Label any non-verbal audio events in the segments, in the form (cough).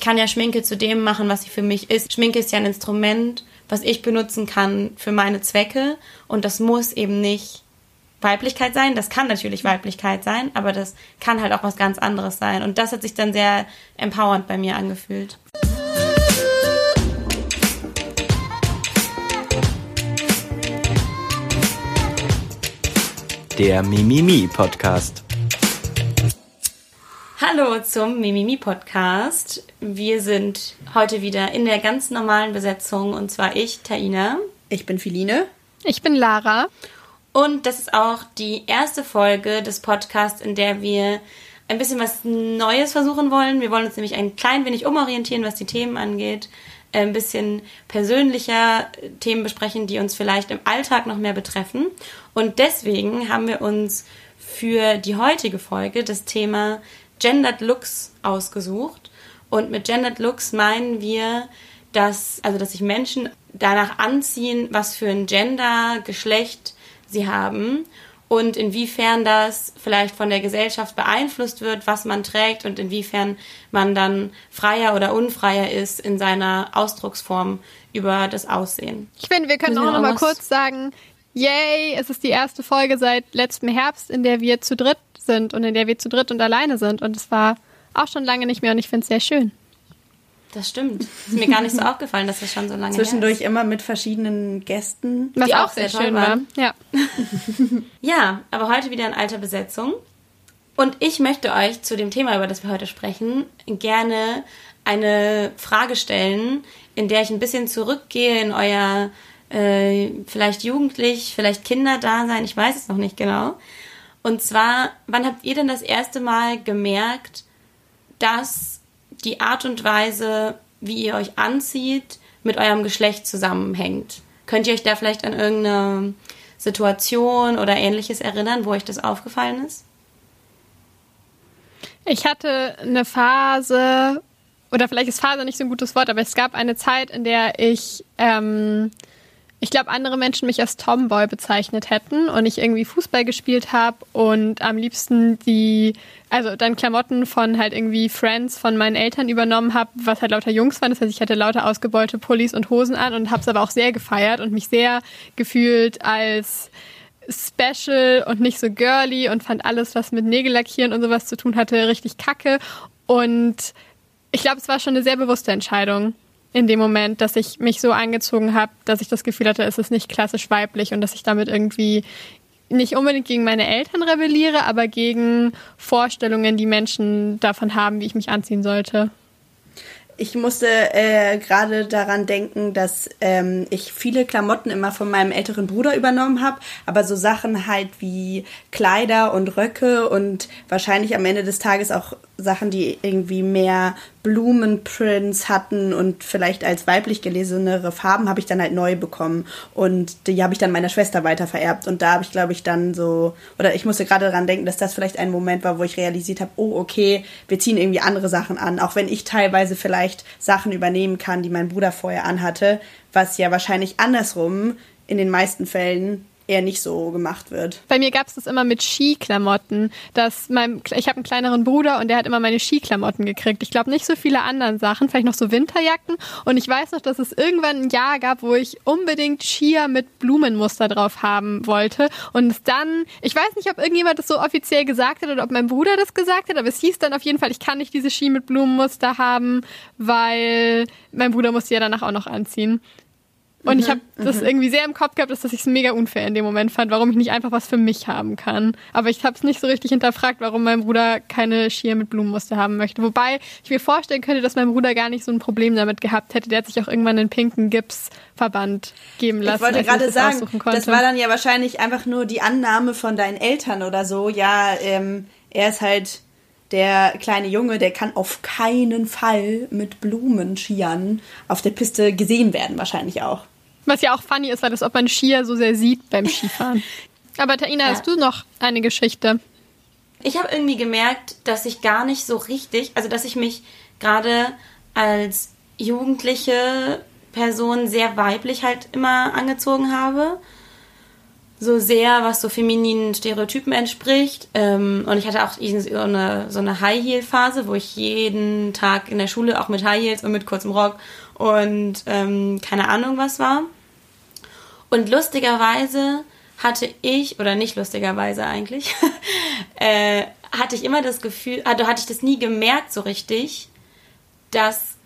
ich kann ja Schminke zu dem machen, was sie für mich ist. Schminke ist ja ein Instrument, was ich benutzen kann für meine Zwecke und das muss eben nicht Weiblichkeit sein. Das kann natürlich Weiblichkeit sein, aber das kann halt auch was ganz anderes sein. Und das hat sich dann sehr empowernd bei mir angefühlt. Der Mimimi Podcast. Hallo zum Mimimi Podcast. Wir sind heute wieder in der ganz normalen Besetzung und zwar ich, Taina. Ich bin Filine. Ich bin Lara. Und das ist auch die erste Folge des Podcasts, in der wir ein bisschen was Neues versuchen wollen. Wir wollen uns nämlich ein klein wenig umorientieren, was die Themen angeht. Ein bisschen persönlicher Themen besprechen, die uns vielleicht im Alltag noch mehr betreffen. Und deswegen haben wir uns für die heutige Folge das Thema Gendered Looks ausgesucht. Und mit Gendered Looks meinen wir, dass, also, dass sich Menschen danach anziehen, was für ein Gender, Geschlecht sie haben und inwiefern das vielleicht von der Gesellschaft beeinflusst wird, was man trägt und inwiefern man dann freier oder unfreier ist in seiner Ausdrucksform über das Aussehen. Ich finde, wir können auch noch mal kurz sagen, yay, es ist die erste Folge seit letztem Herbst, in der wir zu dritt sind und in der wir zu dritt und alleine sind. Und es war auch schon lange nicht mehr und ich finde es sehr schön. Das stimmt. Ist mir gar nicht so (laughs) aufgefallen, dass das schon so lange Zwischendurch immer mit verschiedenen Gästen. Was die auch sehr, sehr schön war. Ja. (laughs) ja, aber heute wieder in alter Besetzung. Und ich möchte euch zu dem Thema, über das wir heute sprechen, gerne eine Frage stellen, in der ich ein bisschen zurückgehe in euer äh, vielleicht Jugendlich, vielleicht Kinderdasein, ich weiß es noch nicht genau. Und zwar, wann habt ihr denn das erste Mal gemerkt, dass die Art und Weise, wie ihr euch anzieht, mit eurem Geschlecht zusammenhängt? Könnt ihr euch da vielleicht an irgendeine Situation oder ähnliches erinnern, wo euch das aufgefallen ist? Ich hatte eine Phase, oder vielleicht ist Phase nicht so ein gutes Wort, aber es gab eine Zeit, in der ich ähm, ich glaube, andere Menschen mich als Tomboy bezeichnet hätten und ich irgendwie Fußball gespielt habe und am liebsten die, also dann Klamotten von halt irgendwie Friends von meinen Eltern übernommen habe, was halt lauter Jungs waren. Das heißt, ich hatte lauter ausgebeulte Pullis und Hosen an und habe es aber auch sehr gefeiert und mich sehr gefühlt als special und nicht so girly und fand alles, was mit Nägellackieren und sowas zu tun hatte, richtig kacke. Und ich glaube, es war schon eine sehr bewusste Entscheidung in dem Moment, dass ich mich so angezogen habe, dass ich das Gefühl hatte, es ist nicht klassisch weiblich und dass ich damit irgendwie nicht unbedingt gegen meine Eltern rebelliere, aber gegen Vorstellungen, die Menschen davon haben, wie ich mich anziehen sollte. Ich musste äh, gerade daran denken, dass ähm, ich viele Klamotten immer von meinem älteren Bruder übernommen habe, aber so Sachen halt wie Kleider und Röcke und wahrscheinlich am Ende des Tages auch Sachen, die irgendwie mehr Blumenprints hatten und vielleicht als weiblich gelesenere Farben habe ich dann halt neu bekommen. Und die habe ich dann meiner Schwester weiter vererbt und da habe ich glaube ich dann so oder ich musste gerade daran denken, dass das vielleicht ein Moment war, wo ich realisiert habe, oh okay, wir ziehen irgendwie andere Sachen an, auch wenn ich teilweise vielleicht Sachen übernehmen kann, die mein Bruder vorher anhatte, was ja wahrscheinlich andersrum in den meisten Fällen eher nicht so gemacht wird. Bei mir gab es das immer mit Skiklamotten. Dass mein, ich habe einen kleineren Bruder und der hat immer meine Skiklamotten gekriegt. Ich glaube nicht so viele anderen Sachen, vielleicht noch so Winterjacken. Und ich weiß noch, dass es irgendwann ein Jahr gab, wo ich unbedingt Skier mit Blumenmuster drauf haben wollte. Und dann, ich weiß nicht, ob irgendjemand das so offiziell gesagt hat oder ob mein Bruder das gesagt hat, aber es hieß dann auf jeden Fall, ich kann nicht diese Ski mit Blumenmuster haben, weil mein Bruder musste ja danach auch noch anziehen. Und mhm, ich habe das mhm. irgendwie sehr im Kopf gehabt, dass ich es mega unfair in dem Moment fand, warum ich nicht einfach was für mich haben kann. Aber ich habe es nicht so richtig hinterfragt, warum mein Bruder keine Skier mit Blumenmuster haben möchte. Wobei ich mir vorstellen könnte, dass mein Bruder gar nicht so ein Problem damit gehabt hätte. Der hat sich auch irgendwann einen pinken Gipsverband geben lassen. Ich wollte gerade sagen, das war dann ja wahrscheinlich einfach nur die Annahme von deinen Eltern oder so. Ja, ähm, er ist halt der kleine Junge, der kann auf keinen Fall mit Blumenskiern auf der Piste gesehen werden, wahrscheinlich auch. Was ja auch funny ist, weil das ob man Skier so sehr sieht beim (laughs) Skifahren. Aber Taina, ja. hast du noch eine Geschichte? Ich habe irgendwie gemerkt, dass ich gar nicht so richtig, also dass ich mich gerade als jugendliche Person sehr weiblich halt immer angezogen habe. so sehr, was so femininen Stereotypen entspricht. Ähm, und ich hatte auch so eine, so eine High-Heel-Phase, wo ich jeden Tag in der Schule auch mit High Heels und mit kurzem Rock und ähm, keine Ahnung was war. Und lustigerweise hatte ich, oder nicht lustigerweise eigentlich, (laughs) äh, hatte ich immer das Gefühl, also hatte ich das nie gemerkt so richtig, dass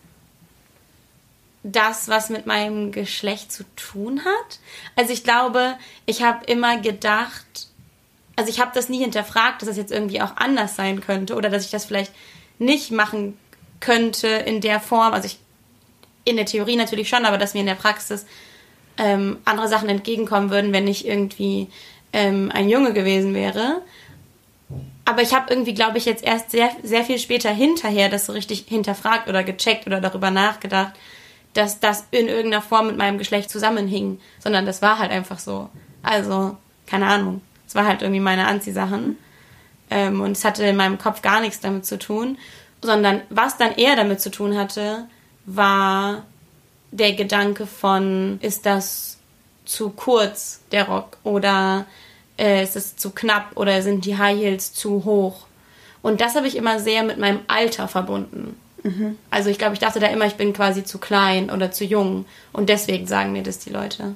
das was mit meinem Geschlecht zu tun hat. Also ich glaube, ich habe immer gedacht, also ich habe das nie hinterfragt, dass es das jetzt irgendwie auch anders sein könnte oder dass ich das vielleicht nicht machen könnte in der Form. Also ich in der Theorie natürlich schon, aber dass mir in der Praxis ähm, andere Sachen entgegenkommen würden, wenn ich irgendwie ähm, ein Junge gewesen wäre. Aber ich habe irgendwie, glaube ich, jetzt erst sehr, sehr viel später hinterher das so richtig hinterfragt oder gecheckt oder darüber nachgedacht, dass das in irgendeiner Form mit meinem Geschlecht zusammenhing, sondern das war halt einfach so. Also, keine Ahnung. Es war halt irgendwie meine Anziehsachen. Ähm, und es hatte in meinem Kopf gar nichts damit zu tun, sondern was dann eher damit zu tun hatte, war der Gedanke von, ist das zu kurz, der Rock, oder äh, ist es zu knapp, oder sind die High Heels zu hoch? Und das habe ich immer sehr mit meinem Alter verbunden. Mhm. Also ich glaube, ich dachte da immer, ich bin quasi zu klein oder zu jung. Und deswegen sagen mir das die Leute.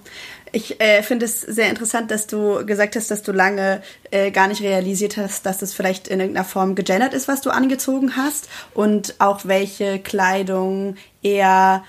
Ich äh, finde es sehr interessant, dass du gesagt hast, dass du lange äh, gar nicht realisiert hast, dass es vielleicht in irgendeiner Form gegendert ist, was du angezogen hast und auch welche Kleidung eher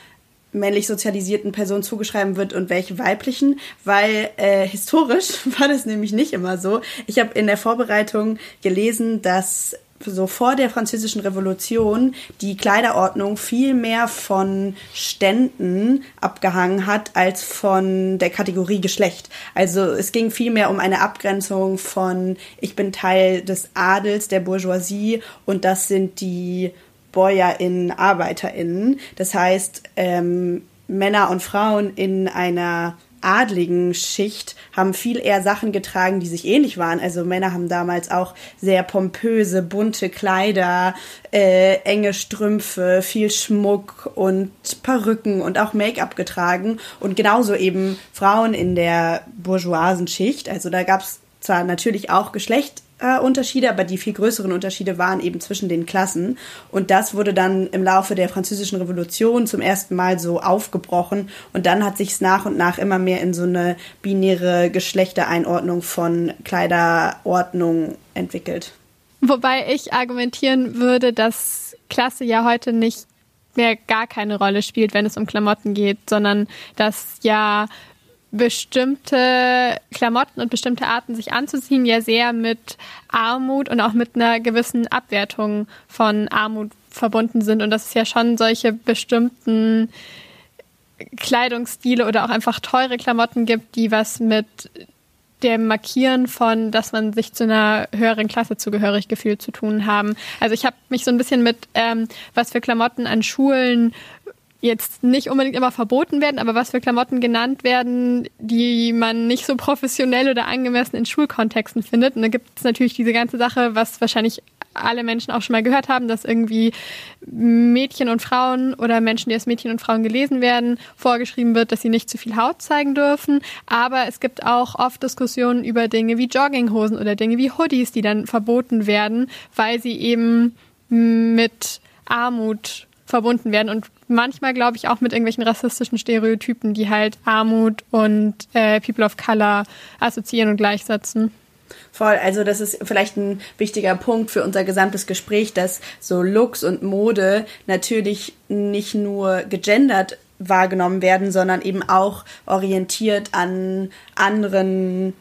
männlich sozialisierten Personen zugeschrieben wird und welche weiblichen, weil äh, historisch (laughs) war das nämlich nicht immer so. Ich habe in der Vorbereitung gelesen, dass so vor der französischen Revolution die Kleiderordnung viel mehr von Ständen abgehangen hat als von der Kategorie Geschlecht. Also es ging viel mehr um eine Abgrenzung von ich bin Teil des Adels, der Bourgeoisie und das sind die BäuerInnen, ArbeiterInnen. Das heißt, ähm, Männer und Frauen in einer adligen Schicht haben viel eher Sachen getragen, die sich ähnlich waren. Also Männer haben damals auch sehr pompöse, bunte Kleider, äh, enge Strümpfe, viel Schmuck und Perücken und auch Make-up getragen. Und genauso eben Frauen in der bourgeoisen Schicht. Also da gab es zwar natürlich auch Geschlecht äh, Unterschiede, aber die viel größeren Unterschiede waren eben zwischen den Klassen. Und das wurde dann im Laufe der Französischen Revolution zum ersten Mal so aufgebrochen. Und dann hat sich es nach und nach immer mehr in so eine binäre Geschlechtereinordnung von Kleiderordnung entwickelt. Wobei ich argumentieren würde, dass Klasse ja heute nicht mehr gar keine Rolle spielt, wenn es um Klamotten geht, sondern dass ja bestimmte Klamotten und bestimmte Arten sich anzuziehen ja sehr mit Armut und auch mit einer gewissen Abwertung von Armut verbunden sind und dass es ja schon solche bestimmten Kleidungsstile oder auch einfach teure Klamotten gibt, die was mit dem Markieren von, dass man sich zu einer höheren Klasse zugehörig gefühlt zu tun haben. Also ich habe mich so ein bisschen mit, ähm, was für Klamotten an Schulen jetzt nicht unbedingt immer verboten werden, aber was für Klamotten genannt werden, die man nicht so professionell oder angemessen in Schulkontexten findet. Und da gibt es natürlich diese ganze Sache, was wahrscheinlich alle Menschen auch schon mal gehört haben, dass irgendwie Mädchen und Frauen oder Menschen, die als Mädchen und Frauen gelesen werden, vorgeschrieben wird, dass sie nicht zu viel Haut zeigen dürfen. Aber es gibt auch oft Diskussionen über Dinge wie Jogginghosen oder Dinge wie Hoodies, die dann verboten werden, weil sie eben mit Armut verbunden werden und manchmal, glaube ich, auch mit irgendwelchen rassistischen Stereotypen, die halt Armut und äh, People of Color assoziieren und gleichsetzen. Voll, also das ist vielleicht ein wichtiger Punkt für unser gesamtes Gespräch, dass so Looks und Mode natürlich nicht nur gegendert wahrgenommen werden, sondern eben auch orientiert an anderen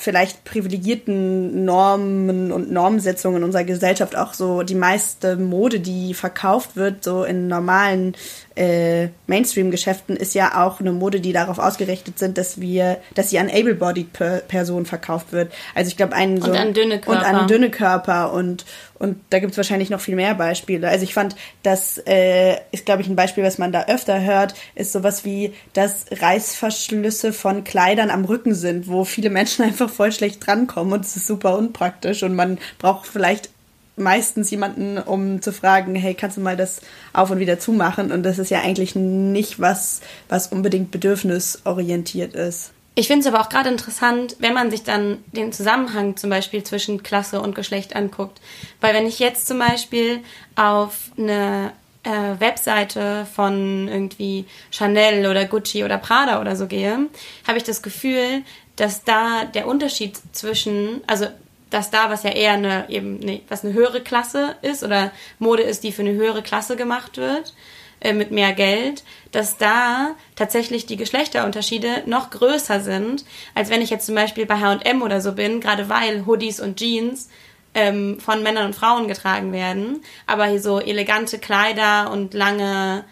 vielleicht privilegierten Normen und Normsetzungen in unserer Gesellschaft auch so die meiste Mode, die verkauft wird, so in normalen äh, Mainstream-Geschäften ist ja auch eine Mode, die darauf ausgerichtet sind, dass wir, dass sie an able-bodied Personen verkauft wird. Also ich glaube, einen so und an dünne Körper und an dünne Körper und und da gibt's wahrscheinlich noch viel mehr Beispiele. Also ich fand, das äh, ist, glaube ich, ein Beispiel, was man da öfter hört, ist sowas wie, dass Reißverschlüsse von Kleidern am Rücken sind, wo viele Menschen (laughs) einfach voll schlecht drankommen und es ist super unpraktisch und man braucht vielleicht meistens jemanden, um zu fragen, hey, kannst du mal das auf und wieder zumachen? Und das ist ja eigentlich nicht was, was unbedingt bedürfnisorientiert ist. Ich finde es aber auch gerade interessant, wenn man sich dann den Zusammenhang zum Beispiel zwischen Klasse und Geschlecht anguckt. Weil wenn ich jetzt zum Beispiel auf eine äh, Webseite von irgendwie Chanel oder Gucci oder Prada oder so gehe, habe ich das Gefühl, dass da der Unterschied zwischen, also dass da, was ja eher eine eben ne, was eine höhere Klasse ist oder Mode ist, die für eine höhere Klasse gemacht wird, äh, mit mehr Geld, dass da tatsächlich die Geschlechterunterschiede noch größer sind, als wenn ich jetzt zum Beispiel bei H&M oder so bin, gerade weil Hoodies und Jeans ähm, von Männern und Frauen getragen werden, aber hier so elegante Kleider und lange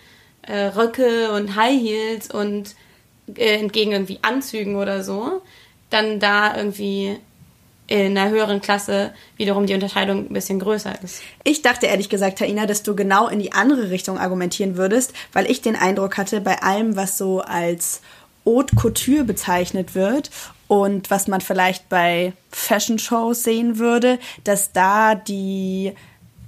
äh, Röcke und High Heels und äh, entgegen irgendwie Anzügen oder so, dann da irgendwie in einer höheren Klasse wiederum die Unterscheidung ein bisschen größer ist. Ich dachte ehrlich gesagt, Taina, dass du genau in die andere Richtung argumentieren würdest, weil ich den Eindruck hatte, bei allem, was so als Haute Couture bezeichnet wird und was man vielleicht bei Fashion Shows sehen würde, dass da die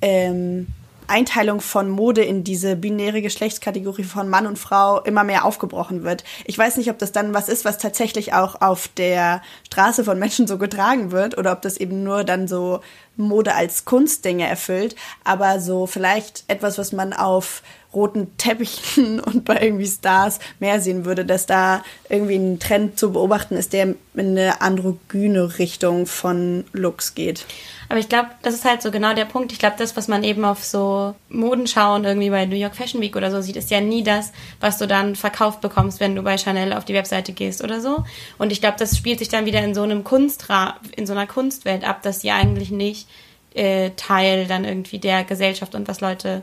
ähm, Einteilung von Mode in diese binäre Geschlechtskategorie von Mann und Frau immer mehr aufgebrochen wird. Ich weiß nicht, ob das dann was ist, was tatsächlich auch auf der Straße von Menschen so getragen wird oder ob das eben nur dann so Mode als Kunstdinge erfüllt, aber so vielleicht etwas, was man auf roten Teppichen (laughs) und bei irgendwie Stars mehr sehen würde, dass da irgendwie ein Trend zu beobachten ist, der in eine androgyne Richtung von Looks geht. Aber ich glaube, das ist halt so genau der Punkt. Ich glaube, das, was man eben auf so Modenschauen irgendwie bei New York Fashion Week oder so sieht, ist ja nie das, was du dann verkauft bekommst, wenn du bei Chanel auf die Webseite gehst oder so. Und ich glaube, das spielt sich dann wieder in so einem Kunstra in so einer Kunstwelt ab, dass sie eigentlich nicht äh, Teil dann irgendwie der Gesellschaft und was Leute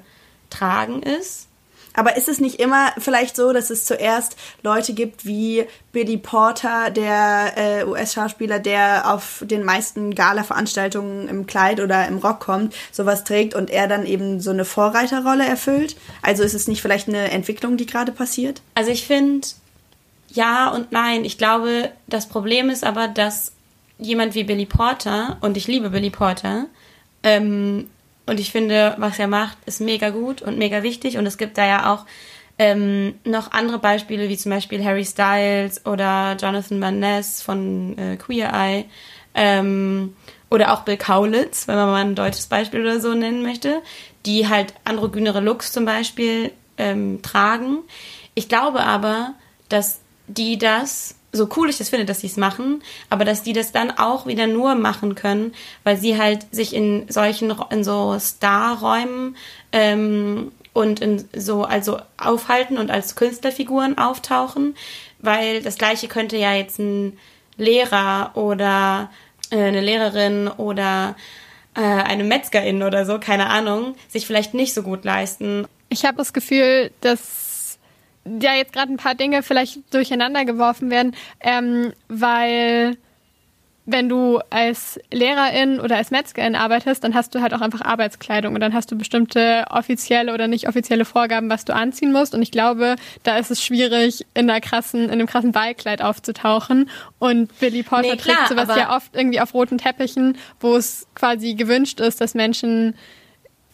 tragen ist. Aber ist es nicht immer vielleicht so, dass es zuerst Leute gibt wie Billy Porter, der äh, US-Schauspieler, der auf den meisten Gala-Veranstaltungen im Kleid oder im Rock kommt, sowas trägt und er dann eben so eine Vorreiterrolle erfüllt? Also ist es nicht vielleicht eine Entwicklung, die gerade passiert? Also ich finde ja und nein. Ich glaube, das Problem ist aber, dass jemand wie Billy Porter, und ich liebe Billy Porter, ähm, und ich finde, was er macht, ist mega gut und mega wichtig. Und es gibt da ja auch ähm, noch andere Beispiele, wie zum Beispiel Harry Styles oder Jonathan Van Ness von äh, Queer Eye. Ähm, oder auch Bill Kaulitz, wenn man mal ein deutsches Beispiel oder so nennen möchte, die halt androgynere Looks zum Beispiel ähm, tragen. Ich glaube aber, dass die das so cool ich das finde, dass sie es machen, aber dass die das dann auch wieder nur machen können, weil sie halt sich in solchen, in so Starräumen ähm, und in so, also aufhalten und als Künstlerfiguren auftauchen, weil das gleiche könnte ja jetzt ein Lehrer oder äh, eine Lehrerin oder äh, eine Metzgerin oder so, keine Ahnung, sich vielleicht nicht so gut leisten. Ich habe das Gefühl, dass ja jetzt gerade ein paar Dinge vielleicht durcheinander geworfen werden, ähm, weil wenn du als Lehrerin oder als Metzgerin arbeitest, dann hast du halt auch einfach Arbeitskleidung und dann hast du bestimmte offizielle oder nicht offizielle Vorgaben, was du anziehen musst. Und ich glaube, da ist es schwierig, in einer krassen, in einem krassen Ballkleid aufzutauchen. Und Billy Porter nee, klar, trägt sowas ja oft irgendwie auf roten Teppichen, wo es quasi gewünscht ist, dass Menschen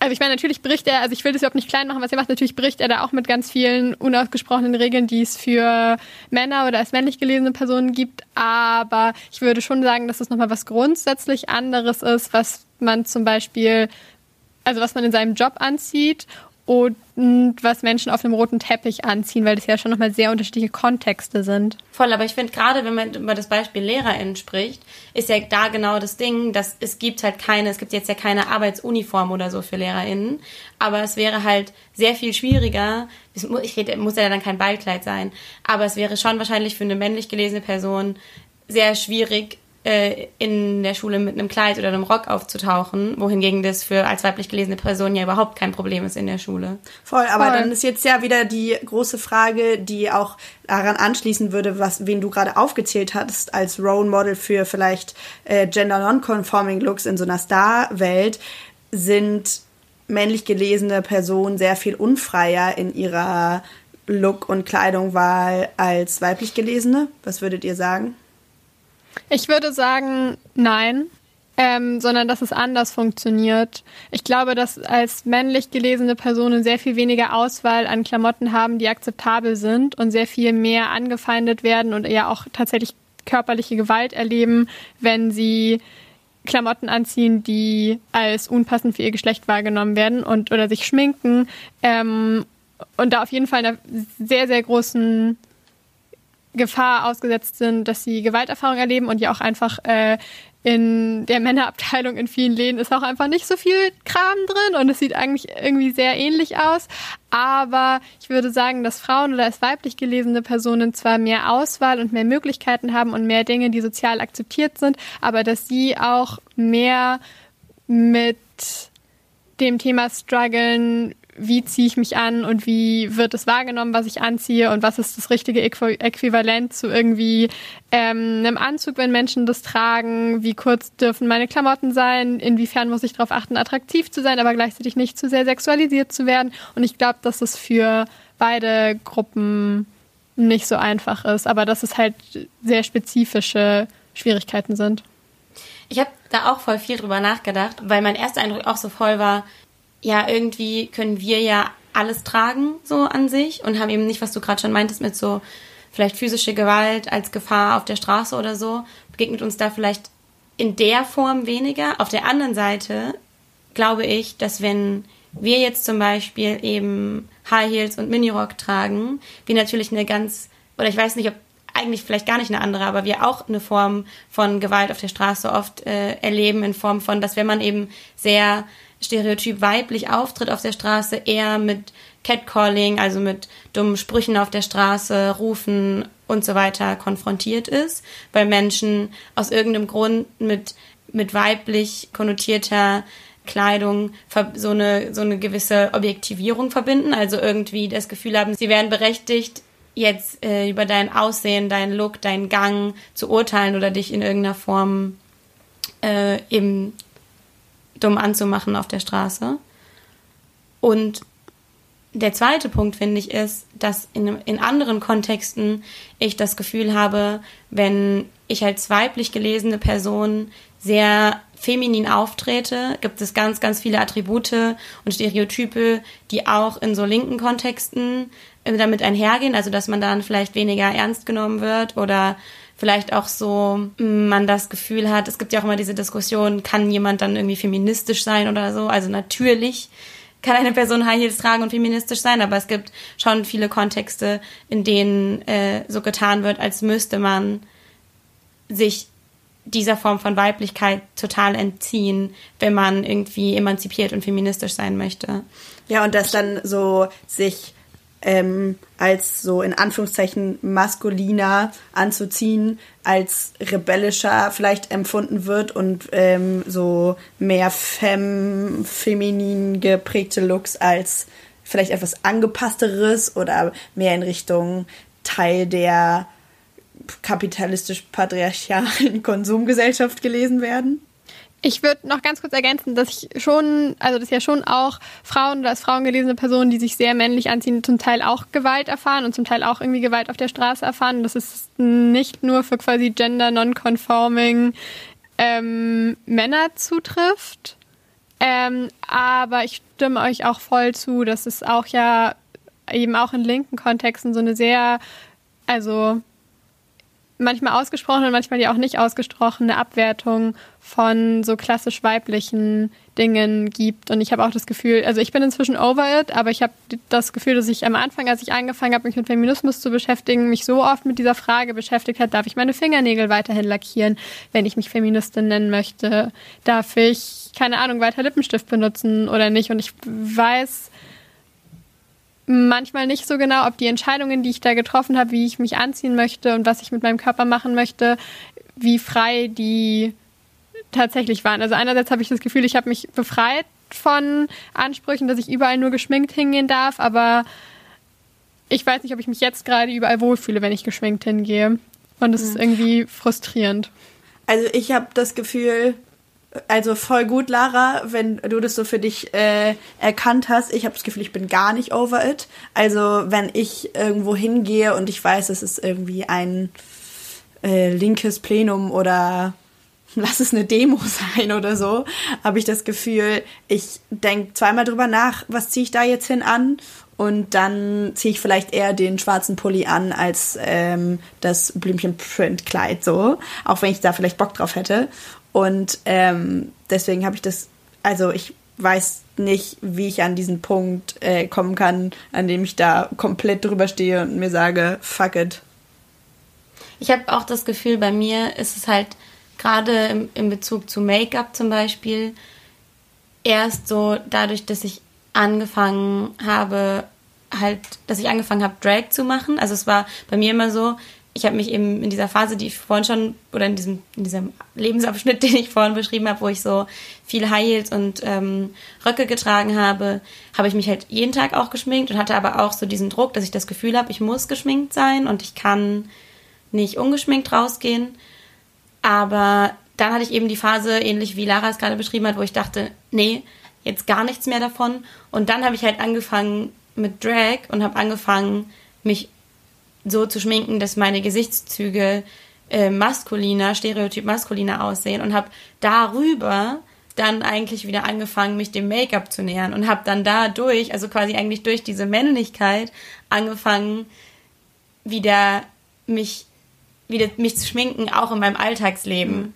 also ich meine, natürlich bricht er, also ich will das überhaupt nicht klein machen, was er macht, natürlich bricht er da auch mit ganz vielen unausgesprochenen Regeln, die es für Männer oder als männlich gelesene Personen gibt, aber ich würde schon sagen, dass es nochmal was grundsätzlich anderes ist, was man zum Beispiel, also was man in seinem Job anzieht und was Menschen auf einem roten Teppich anziehen, weil das ja schon nochmal sehr unterschiedliche Kontexte sind. Voll, aber ich finde gerade, wenn man über das Beispiel LehrerInnen spricht, ist ja da genau das Ding, dass es gibt halt keine, es gibt jetzt ja keine Arbeitsuniform oder so für LehrerInnen, aber es wäre halt sehr viel schwieriger, ich rede, muss ja dann kein Ballkleid sein, aber es wäre schon wahrscheinlich für eine männlich gelesene Person sehr schwierig, äh, in der Schule mit einem Kleid oder einem Rock aufzutauchen, wohingegen das für als weiblich gelesene Person ja überhaupt kein Problem ist in der Schule. Voll, aber Voll. dann ist jetzt ja wieder die große Frage, die auch daran anschließen würde, was wen du gerade aufgezählt hast als Role Model für vielleicht äh, gender non-conforming Looks in so einer Star-Welt sind männlich gelesene Personen sehr viel unfreier in ihrer Look- und Kleidungwahl als weiblich gelesene. Was würdet ihr sagen? Ich würde sagen, nein. Ähm, sondern dass es anders funktioniert. Ich glaube, dass als männlich gelesene Personen sehr viel weniger Auswahl an Klamotten haben, die akzeptabel sind und sehr viel mehr angefeindet werden und ja auch tatsächlich körperliche Gewalt erleben, wenn sie Klamotten anziehen, die als unpassend für ihr Geschlecht wahrgenommen werden und oder sich schminken ähm, und da auf jeden Fall einer sehr, sehr großen Gefahr ausgesetzt sind, dass sie Gewalterfahrung erleben und ja auch einfach äh, in der Männerabteilung in vielen Läden ist auch einfach nicht so viel Kram drin und es sieht eigentlich irgendwie sehr ähnlich aus. Aber ich würde sagen, dass Frauen oder als weiblich gelesene Personen zwar mehr Auswahl und mehr Möglichkeiten haben und mehr Dinge, die sozial akzeptiert sind, aber dass sie auch mehr mit dem Thema strugglen, wie ziehe ich mich an und wie wird es wahrgenommen, was ich anziehe und was ist das richtige Äquivalent zu irgendwie ähm, einem Anzug, wenn Menschen das tragen, wie kurz dürfen meine Klamotten sein, inwiefern muss ich darauf achten, attraktiv zu sein, aber gleichzeitig nicht zu sehr sexualisiert zu werden. Und ich glaube, dass es für beide Gruppen nicht so einfach ist, aber dass es halt sehr spezifische Schwierigkeiten sind. Ich habe da auch voll viel drüber nachgedacht, weil mein erster Eindruck auch so voll war, ja, irgendwie können wir ja alles tragen, so an sich, und haben eben nicht, was du gerade schon meintest, mit so vielleicht physische Gewalt als Gefahr auf der Straße oder so, begegnet uns da vielleicht in der Form weniger. Auf der anderen Seite glaube ich, dass wenn wir jetzt zum Beispiel eben High Heels und Minirock tragen, wir natürlich eine ganz, oder ich weiß nicht, ob eigentlich vielleicht gar nicht eine andere, aber wir auch eine Form von Gewalt auf der Straße oft äh, erleben in Form von, dass wenn man eben sehr stereotyp weiblich auftritt auf der Straße, eher mit Catcalling, also mit dummen Sprüchen auf der Straße, Rufen und so weiter konfrontiert ist, weil Menschen aus irgendeinem Grund mit, mit weiblich konnotierter Kleidung so eine, so eine gewisse Objektivierung verbinden, also irgendwie das Gefühl haben, sie wären berechtigt, jetzt äh, über dein Aussehen, deinen Look, deinen Gang zu urteilen oder dich in irgendeiner Form äh, eben dumm anzumachen auf der Straße. Und der zweite Punkt, finde ich, ist, dass in, in anderen Kontexten ich das Gefühl habe, wenn ich als weiblich gelesene Person sehr feminin auftrete, gibt es ganz, ganz viele Attribute und Stereotype, die auch in so linken Kontexten äh, damit einhergehen, also dass man dann vielleicht weniger ernst genommen wird oder vielleicht auch so mm, man das Gefühl hat, es gibt ja auch immer diese Diskussion, kann jemand dann irgendwie feministisch sein oder so? Also natürlich kann eine Person High Heels tragen und feministisch sein, aber es gibt schon viele Kontexte, in denen äh, so getan wird, als müsste man sich dieser Form von Weiblichkeit total entziehen, wenn man irgendwie emanzipiert und feministisch sein möchte. Ja, und das dann so sich ähm, als so in Anführungszeichen maskuliner anzuziehen, als rebellischer vielleicht empfunden wird und ähm, so mehr fem feminin geprägte Looks als vielleicht etwas angepassteres oder mehr in Richtung Teil der kapitalistisch-patriarchalen Konsumgesellschaft gelesen werden. Ich würde noch ganz kurz ergänzen, dass ich schon, also dass ja schon auch Frauen oder als Frauen gelesene Personen, die sich sehr männlich anziehen, zum Teil auch Gewalt erfahren und zum Teil auch irgendwie Gewalt auf der Straße erfahren. Das ist nicht nur für quasi gender non-conforming ähm, Männer zutrifft. Ähm, aber ich stimme euch auch voll zu, dass es auch ja eben auch in linken Kontexten so eine sehr, also manchmal ausgesprochene und manchmal ja auch nicht ausgesprochene Abwertung von so klassisch weiblichen Dingen gibt. Und ich habe auch das Gefühl, also ich bin inzwischen over it, aber ich habe das Gefühl, dass ich am Anfang, als ich angefangen habe, mich mit Feminismus zu beschäftigen, mich so oft mit dieser Frage beschäftigt hat, darf ich meine Fingernägel weiterhin lackieren, wenn ich mich Feministin nennen möchte? Darf ich, keine Ahnung, weiter Lippenstift benutzen oder nicht? Und ich weiß, manchmal nicht so genau, ob die Entscheidungen, die ich da getroffen habe, wie ich mich anziehen möchte und was ich mit meinem Körper machen möchte, wie frei die tatsächlich waren. Also einerseits habe ich das Gefühl, ich habe mich befreit von Ansprüchen, dass ich überall nur geschminkt hingehen darf, aber ich weiß nicht, ob ich mich jetzt gerade überall wohlfühle, wenn ich geschminkt hingehe. Und es mhm. ist irgendwie frustrierend. Also ich habe das Gefühl, also voll gut, Lara, wenn du das so für dich äh, erkannt hast. Ich habe das Gefühl, ich bin gar nicht over it. Also wenn ich irgendwo hingehe und ich weiß, es ist irgendwie ein äh, linkes Plenum oder (laughs) lass es eine Demo (laughs) sein oder so, habe ich das Gefühl, ich denke zweimal drüber nach, was ziehe ich da jetzt hin an und dann ziehe ich vielleicht eher den schwarzen Pulli an als ähm, das Blümchen-Print-Kleid so, auch wenn ich da vielleicht Bock drauf hätte. Und ähm, deswegen habe ich das, also ich weiß nicht, wie ich an diesen Punkt äh, kommen kann, an dem ich da komplett drüber stehe und mir sage, fuck it. Ich habe auch das Gefühl, bei mir ist es halt gerade in Bezug zu Make-up zum Beispiel erst so dadurch, dass ich angefangen habe, halt, dass ich angefangen habe, Drag zu machen. Also es war bei mir immer so, ich habe mich eben in dieser Phase, die ich vorhin schon, oder in diesem, in diesem Lebensabschnitt, (laughs) den ich vorhin beschrieben habe, wo ich so viel High Heels und ähm, Röcke getragen habe, habe ich mich halt jeden Tag auch geschminkt und hatte aber auch so diesen Druck, dass ich das Gefühl habe, ich muss geschminkt sein und ich kann nicht ungeschminkt rausgehen. Aber dann hatte ich eben die Phase, ähnlich wie Lara es gerade beschrieben hat, wo ich dachte, nee, jetzt gar nichts mehr davon. Und dann habe ich halt angefangen mit Drag und habe angefangen, mich so zu schminken, dass meine Gesichtszüge äh, maskuliner, stereotyp maskuliner aussehen und habe darüber dann eigentlich wieder angefangen, mich dem Make-up zu nähern und habe dann dadurch, also quasi eigentlich durch diese Männlichkeit, angefangen, wieder mich, wieder mich zu schminken, auch in meinem Alltagsleben.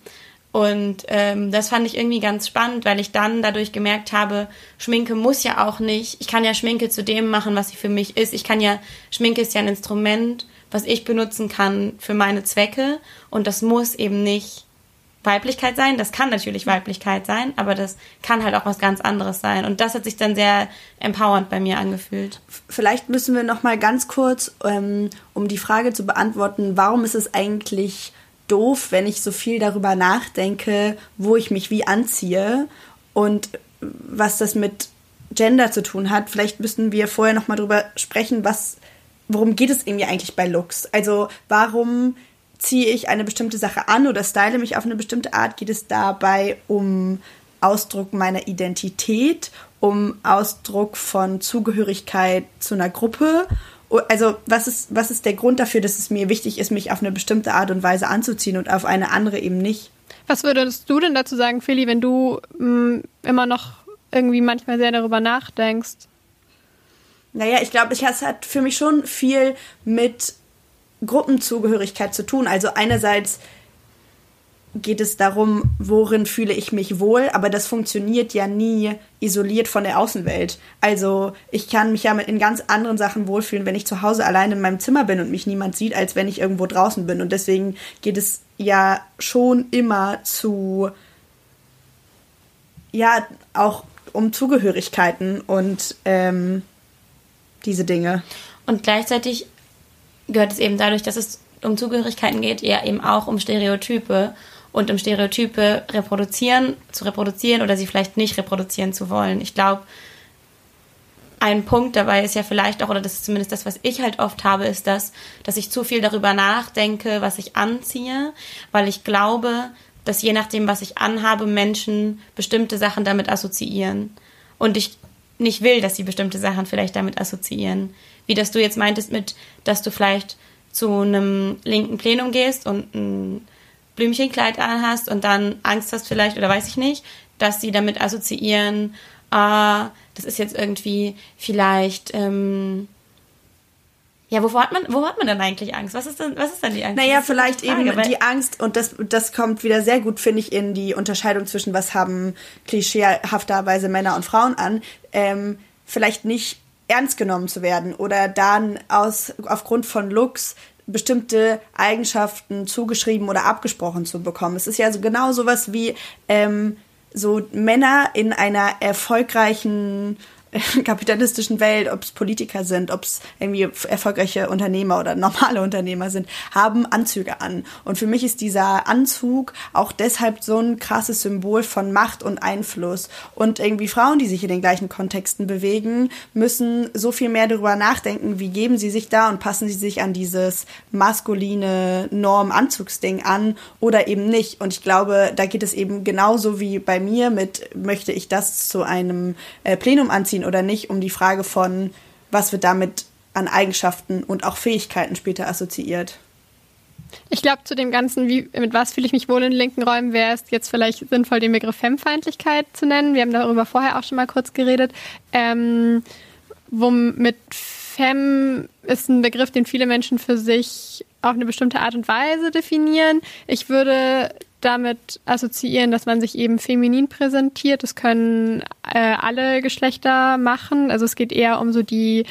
Und ähm, das fand ich irgendwie ganz spannend, weil ich dann dadurch gemerkt habe, Schminke muss ja auch nicht. Ich kann ja Schminke zu dem machen, was sie für mich ist. Ich kann ja, Schminke ist ja ein Instrument, was ich benutzen kann für meine Zwecke. Und das muss eben nicht Weiblichkeit sein. Das kann natürlich Weiblichkeit sein, aber das kann halt auch was ganz anderes sein. Und das hat sich dann sehr empowernd bei mir angefühlt. Vielleicht müssen wir noch mal ganz kurz, ähm, um die Frage zu beantworten, warum ist es eigentlich doof, wenn ich so viel darüber nachdenke, wo ich mich wie anziehe und was das mit Gender zu tun hat. Vielleicht müssten wir vorher noch mal drüber sprechen, was, worum geht es irgendwie eigentlich bei Looks? Also warum ziehe ich eine bestimmte Sache an oder style mich auf eine bestimmte Art? Geht es dabei um Ausdruck meiner Identität, um Ausdruck von Zugehörigkeit zu einer Gruppe also was ist, was ist der Grund dafür, dass es mir wichtig ist, mich auf eine bestimmte Art und Weise anzuziehen und auf eine andere eben nicht? Was würdest du denn dazu sagen, Philly, wenn du mh, mm, immer noch irgendwie manchmal sehr darüber nachdenkst? Naja, ich glaube, es hat für mich schon viel mit Gruppenzugehörigkeit zu tun. Also einerseits geht es darum, worin fühle ich mich wohl, aber das funktioniert ja nie isoliert von der Außenwelt. Also ich kann mich ja in ganz anderen Sachen wohlfühlen, wenn ich zu Hause allein in meinem Zimmer bin und mich niemand sieht, als wenn ich irgendwo draußen bin. Und deswegen geht es ja schon immer zu, ja, auch um Zugehörigkeiten und ähm, diese Dinge. Und gleichzeitig gehört es eben dadurch, dass es um Zugehörigkeiten geht, ja eben auch um Stereotype und um Stereotype reproduzieren, zu reproduzieren oder sie vielleicht nicht reproduzieren zu wollen. Ich glaube, ein Punkt dabei ist ja vielleicht auch, oder das ist zumindest das, was ich halt oft habe, ist das, dass ich zu viel darüber nachdenke, was ich anziehe, weil ich glaube, dass je nachdem, was ich anhabe, Menschen bestimmte Sachen damit assoziieren. Und ich nicht will, dass sie bestimmte Sachen vielleicht damit assoziieren. Wie das du jetzt meintest mit, dass du vielleicht zu einem linken Plenum gehst und ein Blümchenkleid anhast und dann Angst hast vielleicht oder weiß ich nicht, dass sie damit assoziieren, ah, das ist jetzt irgendwie vielleicht, ähm, ja, wovor hat man, wo hat man dann eigentlich Angst? Was ist denn, was ist denn die Angst? Naja, vielleicht Frage, eben die Angst und das, das kommt wieder sehr gut, finde ich, in die Unterscheidung zwischen was haben klischeehafterweise Männer und Frauen an, ähm, vielleicht nicht ernst genommen zu werden oder dann aus, aufgrund von Looks bestimmte Eigenschaften zugeschrieben oder abgesprochen zu bekommen. Es ist ja so genau sowas wie ähm, so Männer in einer erfolgreichen (laughs) kapitalistischen Welt, ob es Politiker sind, ob es irgendwie erfolgreiche Unternehmer oder normale Unternehmer sind, haben Anzüge an. Und für mich ist dieser Anzug auch deshalb so ein krasses Symbol von Macht und Einfluss. Und irgendwie Frauen, die sich in den gleichen Kontexten bewegen, müssen so viel mehr darüber nachdenken, wie geben sie sich da und passen sie sich an dieses maskuline Norm-Anzugsding an oder eben nicht. Und ich glaube, da geht es eben genauso wie bei mir mit, möchte ich das zu einem äh, Plenum anziehen, anziehen oder nicht, um die Frage von, was wird damit an Eigenschaften und auch Fähigkeiten später assoziiert. Ich glaube, zu dem Ganzen, wie, mit was fühle ich mich wohl in linken Räumen, wäre es jetzt vielleicht sinnvoll, den Begriff Femfeindlichkeit zu nennen. Wir haben darüber vorher auch schon mal kurz geredet. Ähm, womit Femme ist ein Begriff, den viele Menschen für sich auf eine bestimmte Art und Weise definieren. Ich würde damit assoziieren, dass man sich eben feminin präsentiert. Das können äh, alle Geschlechter machen. Also es geht eher um so die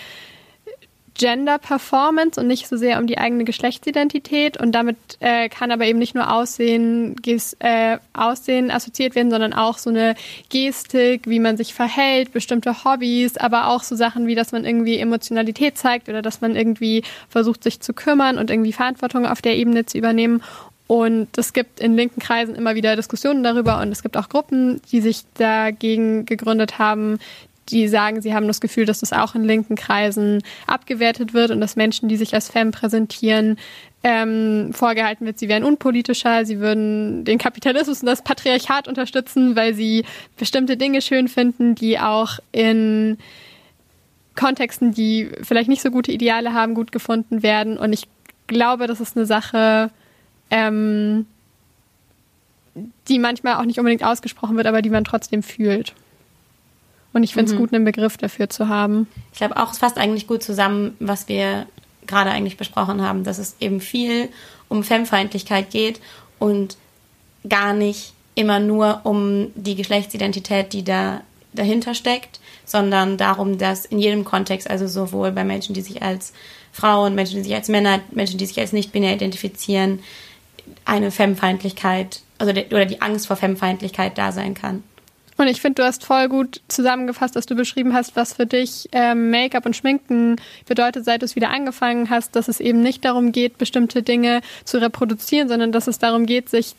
Gender Performance und nicht so sehr um die eigene Geschlechtsidentität. Und damit äh, kann aber eben nicht nur Aussehen, Ges äh, Aussehen assoziiert werden, sondern auch so eine Gestik, wie man sich verhält, bestimmte Hobbys, aber auch so Sachen wie, dass man irgendwie Emotionalität zeigt oder dass man irgendwie versucht, sich zu kümmern und irgendwie Verantwortung auf der Ebene zu übernehmen. Und es gibt in linken Kreisen immer wieder Diskussionen darüber und es gibt auch Gruppen, die sich dagegen gegründet haben, die sagen, sie haben das Gefühl, dass das auch in linken Kreisen abgewertet wird und dass Menschen, die sich als Femme präsentieren, ähm, vorgehalten wird, sie wären unpolitischer, sie würden den Kapitalismus und das Patriarchat unterstützen, weil sie bestimmte Dinge schön finden, die auch in Kontexten, die vielleicht nicht so gute Ideale haben, gut gefunden werden. Und ich glaube, das ist eine Sache, ähm, die manchmal auch nicht unbedingt ausgesprochen wird, aber die man trotzdem fühlt. Und ich finde es mhm. gut, einen Begriff dafür zu haben. Ich glaube auch, es fasst eigentlich gut zusammen, was wir gerade eigentlich besprochen haben, dass es eben viel um Femfeindlichkeit geht und gar nicht immer nur um die Geschlechtsidentität, die da dahinter steckt, sondern darum, dass in jedem Kontext, also sowohl bei Menschen, die sich als Frauen, Menschen, die sich als Männer, Menschen, die sich als nicht-binär identifizieren, eine Femfeindlichkeit also oder die Angst vor Femfeindlichkeit da sein kann. Und ich finde, du hast voll gut zusammengefasst, dass du beschrieben hast, was für dich ähm, Make-up und Schminken bedeutet, seit du es wieder angefangen hast, dass es eben nicht darum geht, bestimmte Dinge zu reproduzieren, sondern dass es darum geht, sich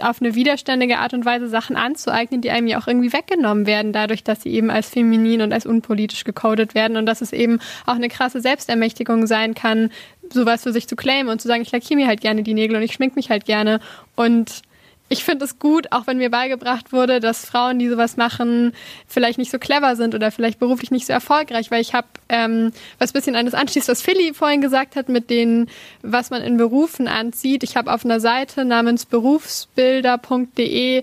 auf eine widerständige Art und Weise Sachen anzueignen, die einem ja auch irgendwie weggenommen werden, dadurch, dass sie eben als feminin und als unpolitisch gecodet werden und dass es eben auch eine krasse Selbstermächtigung sein kann, sowas für sich zu claimen und zu sagen, ich lackiere mir halt gerne die Nägel und ich schmink mich halt gerne. Und ich finde es gut, auch wenn mir beigebracht wurde, dass Frauen, die sowas machen, vielleicht nicht so clever sind oder vielleicht beruflich nicht so erfolgreich, weil ich habe, ähm, was bisschen an anschließt, was Philly vorhin gesagt hat, mit denen, was man in Berufen anzieht. Ich habe auf einer Seite namens berufsbilder.de äh,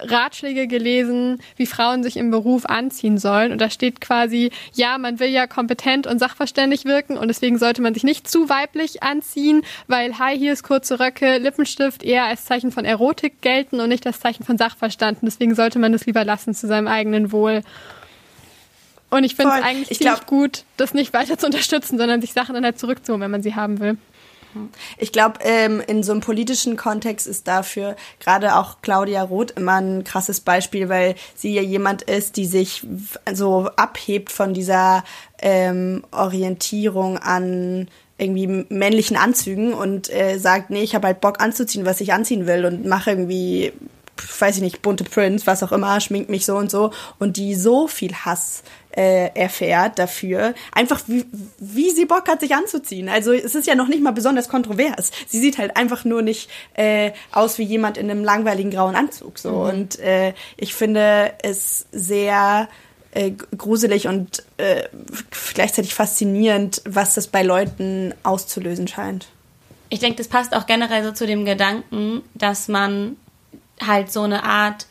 Ratschläge gelesen, wie Frauen sich im Beruf anziehen sollen. Und da steht quasi, ja, man will ja kompetent und sachverständig wirken und deswegen sollte man sich nicht zu weiblich anziehen, weil High Heels, kurze Röcke, Lippenstift eher als Zeichen von Erotik gelten und nicht das Zeichen von Sachverstanden. Deswegen sollte man es lieber lassen zu seinem eigenen Wohl. Und ich finde es eigentlich ich ziemlich glaub, gut, das nicht weiter zu unterstützen, sondern sich Sachen dann halt zurückzuholen, wenn man sie haben will. Ich glaube, ähm, in so einem politischen Kontext ist dafür gerade auch Claudia Roth immer ein krasses Beispiel, weil sie ja jemand ist, die sich so abhebt von dieser ähm, Orientierung an irgendwie männlichen Anzügen und äh, sagt, nee, ich habe halt Bock anzuziehen, was ich anziehen will und mache irgendwie, weiß ich nicht, bunte Prints, was auch immer, schminkt mich so und so und die so viel Hass äh, erfährt dafür, einfach wie, wie sie Bock hat, sich anzuziehen. Also es ist ja noch nicht mal besonders kontrovers. Sie sieht halt einfach nur nicht äh, aus wie jemand in einem langweiligen grauen Anzug so mhm. und äh, ich finde es sehr äh, gruselig und äh, gleichzeitig faszinierend, was das bei Leuten auszulösen scheint. Ich denke, das passt auch generell so zu dem Gedanken, dass man halt so eine Art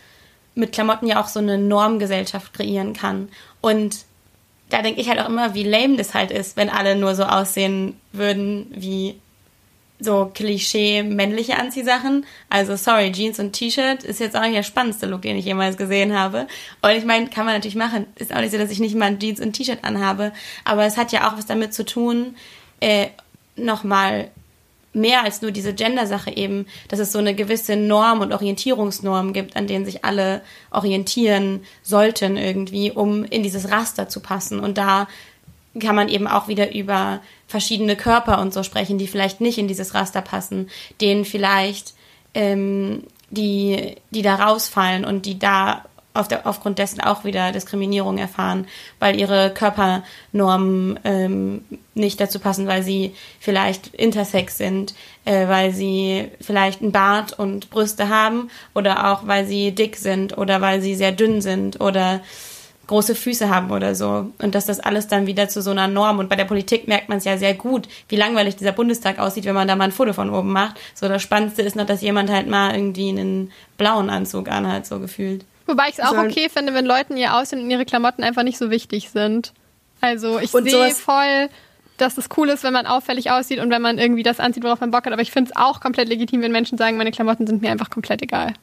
mit Klamotten ja auch so eine Normgesellschaft kreieren kann. Und da denke ich halt auch immer, wie lame das halt ist, wenn alle nur so aussehen würden wie so Klischee männliche Anziehsachen. Also sorry, Jeans und T-Shirt ist jetzt auch nicht der spannendste Look, den ich jemals gesehen habe. Und ich meine, kann man natürlich machen. Ist auch nicht so, dass ich nicht mal ein Jeans und T-Shirt anhabe. Aber es hat ja auch was damit zu tun, äh, nochmal mehr als nur diese Gender-Sache eben, dass es so eine gewisse Norm und Orientierungsnorm gibt, an denen sich alle orientieren sollten irgendwie, um in dieses Raster zu passen. Und da kann man eben auch wieder über verschiedene Körper und so sprechen, die vielleicht nicht in dieses Raster passen, denen vielleicht ähm, die, die da rausfallen und die da auf der, aufgrund dessen auch wieder Diskriminierung erfahren, weil ihre Körpernormen ähm, nicht dazu passen, weil sie vielleicht intersex sind, äh, weil sie vielleicht einen Bart und Brüste haben oder auch weil sie dick sind oder weil sie sehr dünn sind oder große Füße haben oder so. Und dass das alles dann wieder zu so einer Norm. Und bei der Politik merkt man es ja sehr gut, wie langweilig dieser Bundestag aussieht, wenn man da mal ein Foto von oben macht. So das Spannendste ist noch, dass jemand halt mal irgendwie einen blauen Anzug anhat, so gefühlt. Wobei ich es auch okay finde, wenn Leuten ihr Aussehen und ihre Klamotten einfach nicht so wichtig sind. Also ich sehe voll, dass es cool ist, wenn man auffällig aussieht und wenn man irgendwie das anzieht, worauf man Bock hat. Aber ich finde es auch komplett legitim, wenn Menschen sagen, meine Klamotten sind mir einfach komplett egal.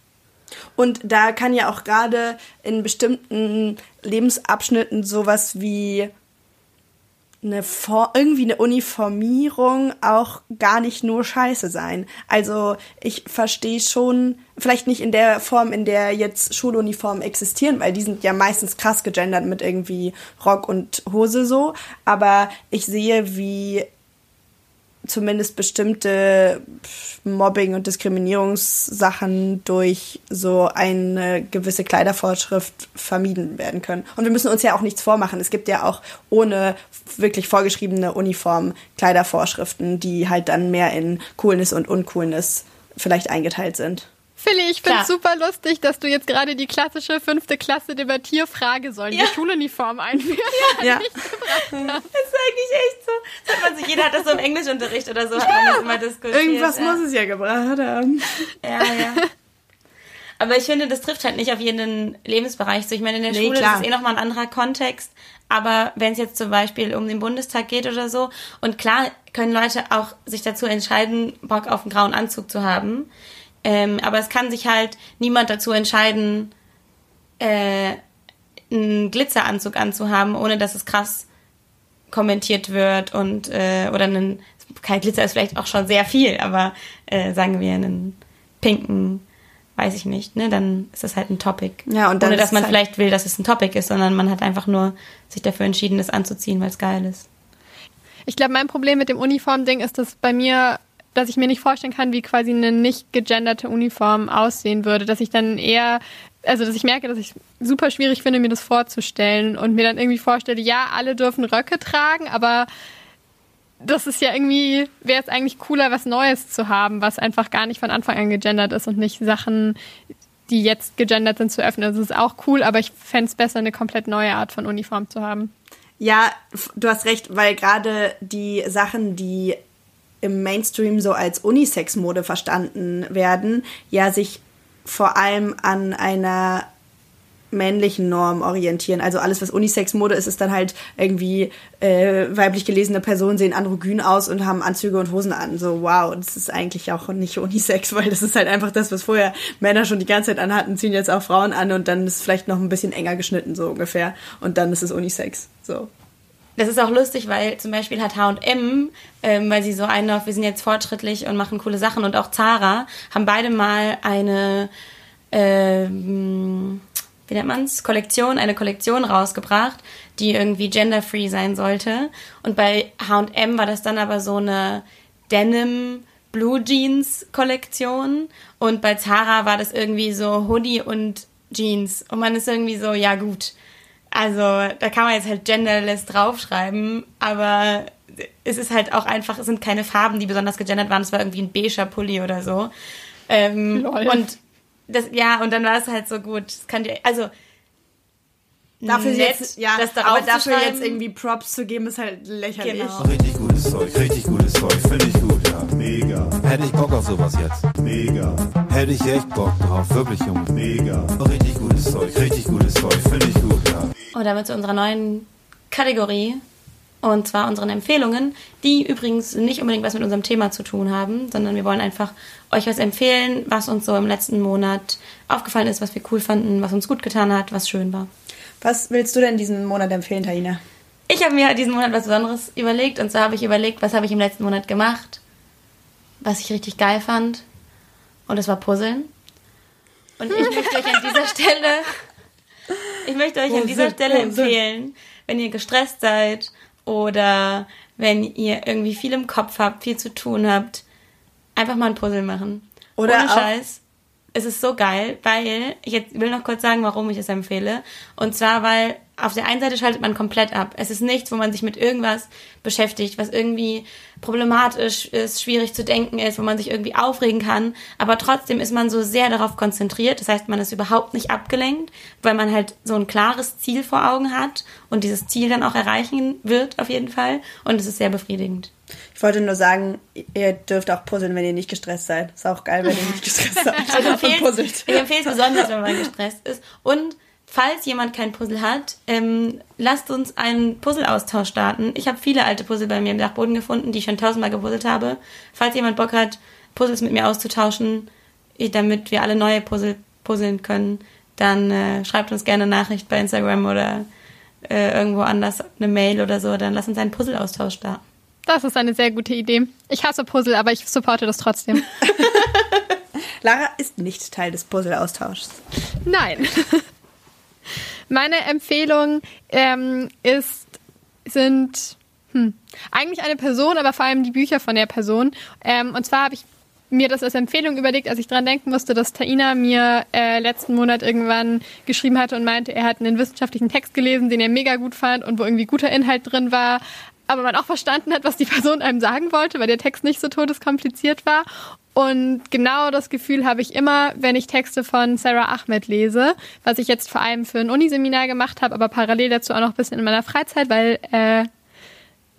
Und da kann ja auch gerade in bestimmten Lebensabschnitten sowas wie eine For irgendwie eine Uniformierung auch gar nicht nur scheiße sein. Also ich verstehe schon, vielleicht nicht in der Form, in der jetzt Schuluniformen existieren, weil die sind ja meistens krass gegendert mit irgendwie Rock und Hose so, aber ich sehe, wie zumindest bestimmte Mobbing- und Diskriminierungssachen durch so eine gewisse Kleidervorschrift vermieden werden können. Und wir müssen uns ja auch nichts vormachen. Es gibt ja auch ohne wirklich vorgeschriebene Uniform Kleidervorschriften, die halt dann mehr in Coolness und Uncoolness vielleicht eingeteilt sind. Philly, ich finde es super lustig, dass du jetzt gerade die klassische fünfte Klasse Debattierfrage sollen ja. wir Schuluniform einführen? (laughs) Ja. ja. Das ist eigentlich echt so. Das hat man sich, jeder hat das so im Englischunterricht oder so, ja. hat man das immer diskutiert. Irgendwas ja. muss es ja gebracht haben. Ja, ja. Aber ich finde, das trifft halt nicht auf jeden Lebensbereich. So, ich meine, in der nee, Schule klar. ist es eh nochmal ein anderer Kontext. Aber wenn es jetzt zum Beispiel um den Bundestag geht oder so, und klar können Leute auch sich dazu entscheiden, Bock auf einen grauen Anzug zu haben. Ähm, aber es kann sich halt niemand dazu entscheiden, äh, einen Glitzeranzug anzuhaben, ohne dass es krass kommentiert wird und äh, oder einen kein Glitzer ist vielleicht auch schon sehr viel, aber äh, sagen wir einen pinken, weiß ich nicht, ne, dann ist das halt ein Topic. Ja, und dann ohne dass man halt vielleicht will, dass es ein Topic ist, sondern man hat einfach nur sich dafür entschieden, das anzuziehen, weil es geil ist. Ich glaube, mein Problem mit dem Uniform-Ding ist, dass bei mir dass ich mir nicht vorstellen kann, wie quasi eine nicht gegenderte Uniform aussehen würde. Dass ich dann eher, also dass ich merke, dass ich super schwierig finde, mir das vorzustellen und mir dann irgendwie vorstelle, ja, alle dürfen Röcke tragen, aber das ist ja irgendwie, wäre es eigentlich cooler, was Neues zu haben, was einfach gar nicht von Anfang an gegendert ist und nicht Sachen, die jetzt gegendert sind, zu öffnen. Das ist auch cool, aber ich fände es besser, eine komplett neue Art von Uniform zu haben. Ja, du hast recht, weil gerade die Sachen, die im Mainstream so als Unisex-Mode verstanden werden, ja sich vor allem an einer männlichen Norm orientieren. Also alles, was Unisex-Mode ist, ist dann halt irgendwie äh, weiblich gelesene Personen sehen androgyn aus und haben Anzüge und Hosen an. So, wow, das ist eigentlich auch nicht Unisex, (laughs) weil das ist halt einfach das, was vorher Männer schon die ganze Zeit anhatten, ziehen jetzt auch Frauen an und dann ist es vielleicht noch ein bisschen enger geschnitten, so ungefähr. Und dann ist es Unisex. So das ist auch lustig, weil zum Beispiel hat H&M, ähm, weil sie so einen auf, wir sind jetzt fortschrittlich und machen coole Sachen und auch Zara haben beide mal eine, ähm, wie nennt man's, Kollektion, eine Kollektion rausgebracht, die irgendwie genderfree sein sollte. Und bei H&M war das dann aber so eine Denim Blue Jeans Kollektion und bei Zara war das irgendwie so Hoodie und Jeans. Und man ist irgendwie so, ja gut, also da kann man jetzt halt genderless draufschreiben, aber es ist halt auch einfach, es sind keine Farben, die besonders gegendert waren. Es war irgendwie ein beiger Pulli oder so. Ähm, und das, ja, und dann war es halt so gut. Das kann dir, also Dafür nett, jetzt, ja, das aber dafür jetzt irgendwie Props zu geben, ist halt lächerlich. Genau. Richtig gutes Zeug, richtig gutes Zeug, finde ich gut. Hätte ich Bock auf sowas jetzt. Mega. Hätte ich echt Bock drauf, wirklich, Junge. Mega. Richtig gutes Zeug, richtig gutes Zeug, finde ich gut, ja. Und damit zu unserer neuen Kategorie. Und zwar unseren Empfehlungen, die übrigens nicht unbedingt was mit unserem Thema zu tun haben, sondern wir wollen einfach euch was empfehlen, was uns so im letzten Monat aufgefallen ist, was wir cool fanden, was uns gut getan hat, was schön war. Was willst du denn diesen Monat empfehlen, Taina? Ich habe mir diesen Monat was Besonderes überlegt. Und zwar habe ich überlegt, was habe ich im letzten Monat gemacht, was ich richtig geil fand. Und das war Puzzeln. Und ich (laughs) möchte euch an dieser Stelle ich möchte euch an dieser Stelle empfehlen, wenn ihr gestresst seid oder wenn ihr irgendwie viel im Kopf habt, viel zu tun habt, einfach mal ein Puzzle machen. Oder Ohne Scheiß. Es ist so geil, weil ich jetzt will noch kurz sagen, warum ich es empfehle. Und zwar, weil auf der einen Seite schaltet man komplett ab. Es ist nichts, wo man sich mit irgendwas beschäftigt, was irgendwie problematisch ist, schwierig zu denken ist, wo man sich irgendwie aufregen kann. Aber trotzdem ist man so sehr darauf konzentriert. Das heißt, man ist überhaupt nicht abgelenkt, weil man halt so ein klares Ziel vor Augen hat und dieses Ziel dann auch erreichen wird, auf jeden Fall. Und es ist sehr befriedigend. Ich wollte nur sagen, ihr dürft auch puzzeln, wenn ihr nicht gestresst seid. Ist auch geil, wenn ihr nicht gestresst seid. ich empfehle es besonders, wenn man gestresst ist. Und falls jemand kein Puzzle hat, ähm, lasst uns einen Puzzle-Austausch starten. Ich habe viele alte Puzzle bei mir im Dachboden gefunden, die ich schon tausendmal gepuzzelt habe. Falls jemand Bock hat, Puzzles mit mir auszutauschen, ich, damit wir alle neue Puzzle puzzeln können, dann äh, schreibt uns gerne eine Nachricht bei Instagram oder äh, irgendwo anders eine Mail oder so. Dann lass uns einen Puzzle-Austausch starten. Das ist eine sehr gute Idee. Ich hasse Puzzle, aber ich supporte das trotzdem. (laughs) Lara ist nicht Teil des Puzzle-Austauschs. Nein. (laughs) Meine Empfehlung ähm, ist, sind hm, eigentlich eine Person, aber vor allem die Bücher von der Person. Ähm, und zwar habe ich mir das als Empfehlung überlegt, als ich dran denken musste, dass Taina mir äh, letzten Monat irgendwann geschrieben hatte und meinte, er hat einen wissenschaftlichen Text gelesen, den er mega gut fand und wo irgendwie guter Inhalt drin war, aber man auch verstanden hat, was die Person einem sagen wollte, weil der Text nicht so todeskompliziert war. Und genau das Gefühl habe ich immer, wenn ich Texte von Sarah Ahmed lese, was ich jetzt vor allem für ein Uniseminar gemacht habe, aber parallel dazu auch noch ein bisschen in meiner Freizeit, weil äh,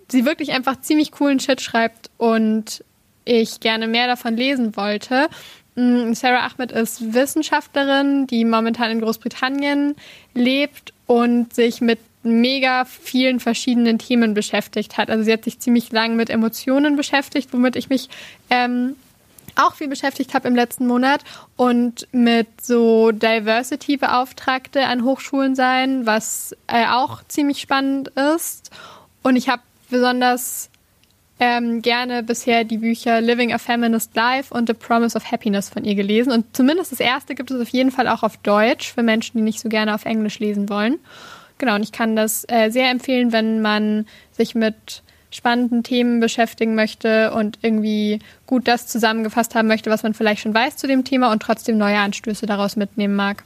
sie wirklich einfach ziemlich coolen Shit schreibt und ich gerne mehr davon lesen wollte. Mm, Sarah Ahmed ist Wissenschaftlerin, die momentan in Großbritannien lebt und sich mit mega vielen verschiedenen Themen beschäftigt hat. Also sie hat sich ziemlich lang mit Emotionen beschäftigt, womit ich mich ähm, auch viel beschäftigt habe im letzten Monat und mit so Diversity-Beauftragte an Hochschulen sein, was äh, auch ziemlich spannend ist. Und ich habe besonders ähm, gerne bisher die Bücher Living a Feminist Life und The Promise of Happiness von ihr gelesen. Und zumindest das erste gibt es auf jeden Fall auch auf Deutsch für Menschen, die nicht so gerne auf Englisch lesen wollen. Genau, und ich kann das äh, sehr empfehlen, wenn man sich mit spannenden Themen beschäftigen möchte und irgendwie gut das zusammengefasst haben möchte, was man vielleicht schon weiß zu dem Thema und trotzdem neue Anstöße daraus mitnehmen mag.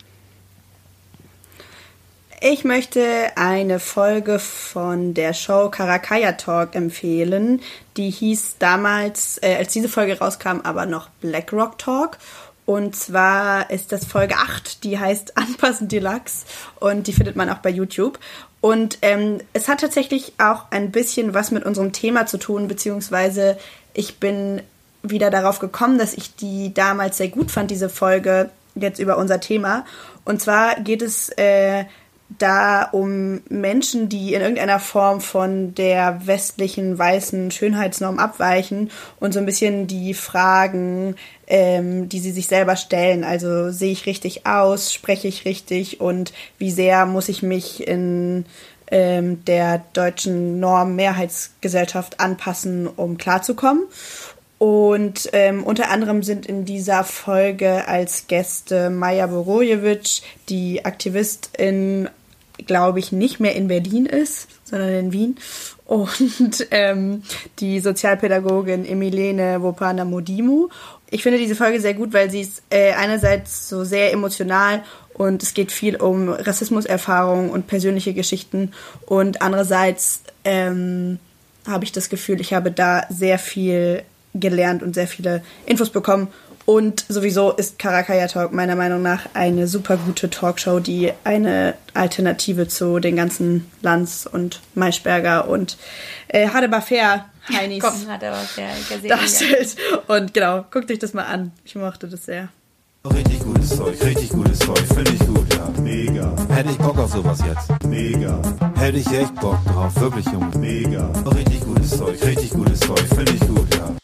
Ich möchte eine Folge von der Show Karakaya Talk empfehlen. Die hieß damals, äh, als diese Folge rauskam, aber noch Black Rock Talk. Und zwar ist das Folge 8, die heißt (laughs) Anpassen Deluxe und die findet man auch bei YouTube. Und ähm, es hat tatsächlich auch ein bisschen was mit unserem Thema zu tun, beziehungsweise ich bin wieder darauf gekommen, dass ich die damals sehr gut fand, diese Folge jetzt über unser Thema. Und zwar geht es äh, da um Menschen, die in irgendeiner Form von der westlichen weißen Schönheitsnorm abweichen und so ein bisschen die Fragen, ähm, die sie sich selber stellen. Also sehe ich richtig aus, spreche ich richtig und wie sehr muss ich mich in ähm, der deutschen Norm Mehrheitsgesellschaft anpassen, um klarzukommen. Und ähm, unter anderem sind in dieser Folge als Gäste Maja Borojevic, die Aktivistin, glaube ich, nicht mehr in Berlin ist, sondern in Wien. Und (laughs) ähm, die Sozialpädagogin Emilene Wopana Modimu. Ich finde diese Folge sehr gut, weil sie ist äh, einerseits so sehr emotional und es geht viel um Rassismuserfahrungen und persönliche Geschichten und andererseits ähm, habe ich das Gefühl, ich habe da sehr viel gelernt und sehr viele Infos bekommen. Und sowieso ist Karakaya Talk meiner Meinung nach eine super gute Talkshow, die eine Alternative zu den ganzen Lanz und Maischberger und äh, Hadebar Fair Heinis (laughs) Komm, ja gesehen. darstellt. Und genau, guckt euch das mal an. Ich mochte das sehr. Richtig gutes Zeug, richtig gutes Zeug, finde ich gut, ja. Mega. Hätte ich Bock auf sowas jetzt. Mega. Hätte ich echt Bock drauf, wirklich, Junge. Mega. Richtig gutes Zeug, richtig gutes Zeug, finde ich gut, ja.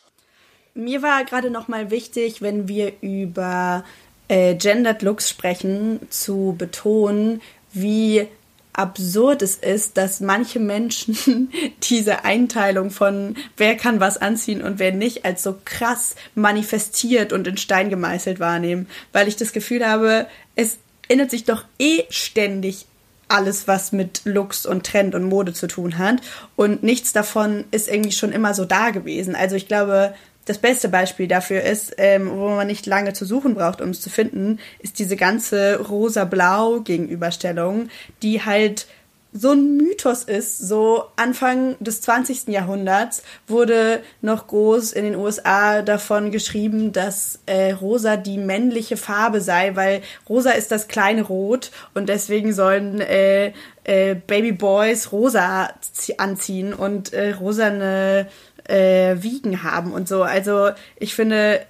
Mir war gerade noch mal wichtig, wenn wir über äh, Gendered Looks sprechen, zu betonen, wie absurd es ist, dass manche Menschen (laughs) diese Einteilung von wer kann was anziehen und wer nicht als so krass manifestiert und in Stein gemeißelt wahrnehmen, weil ich das Gefühl habe, es ändert sich doch eh ständig alles, was mit Looks und Trend und Mode zu tun hat und nichts davon ist irgendwie schon immer so da gewesen. Also ich glaube, das beste Beispiel dafür ist, ähm, wo man nicht lange zu suchen braucht, um es zu finden, ist diese ganze rosa-blau-Gegenüberstellung, die halt so ein Mythos ist. So Anfang des 20. Jahrhunderts wurde noch groß in den USA davon geschrieben, dass äh, rosa die männliche Farbe sei, weil rosa ist das kleine Rot und deswegen sollen äh, äh, Baby Boys rosa anziehen und äh, rosa eine äh, Wiegen haben und so. Also ich finde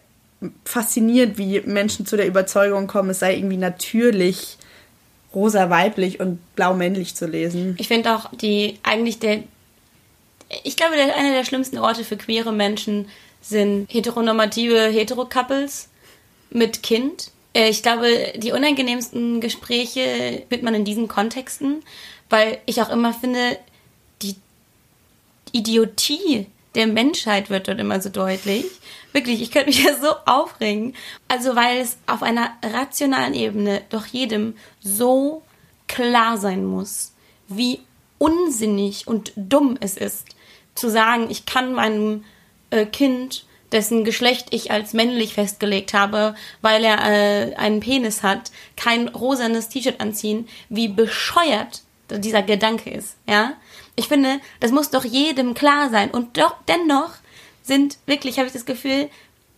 faszinierend, wie Menschen zu der Überzeugung kommen, es sei irgendwie natürlich rosa weiblich und blau männlich zu lesen. Ich finde auch die eigentlich der ich glaube, der, einer der schlimmsten Orte für queere Menschen sind heteronormative Hetero-Couples mit Kind. Äh, Ich glaube, die unangenehmsten Gespräche wird man in diesen Kontexten, weil ich auch immer finde, die Idiotie der Menschheit wird dort immer so deutlich. Wirklich, ich könnte mich (laughs) ja so aufregen. Also, weil es auf einer rationalen Ebene doch jedem so klar sein muss, wie unsinnig und dumm es ist, zu sagen, ich kann meinem äh, Kind, dessen Geschlecht ich als männlich festgelegt habe, weil er äh, einen Penis hat, kein rosanes T-Shirt anziehen, wie bescheuert dieser Gedanke ist, ja? Ich finde, das muss doch jedem klar sein. Und doch, dennoch sind wirklich, habe ich das Gefühl,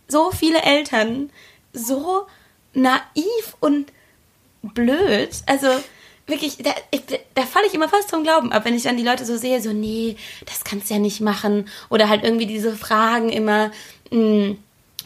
so viele Eltern so naiv und blöd. Also wirklich, da, da falle ich immer fast zum Glauben ab, wenn ich dann die Leute so sehe, so, nee, das kannst du ja nicht machen. Oder halt irgendwie diese Fragen immer, mh,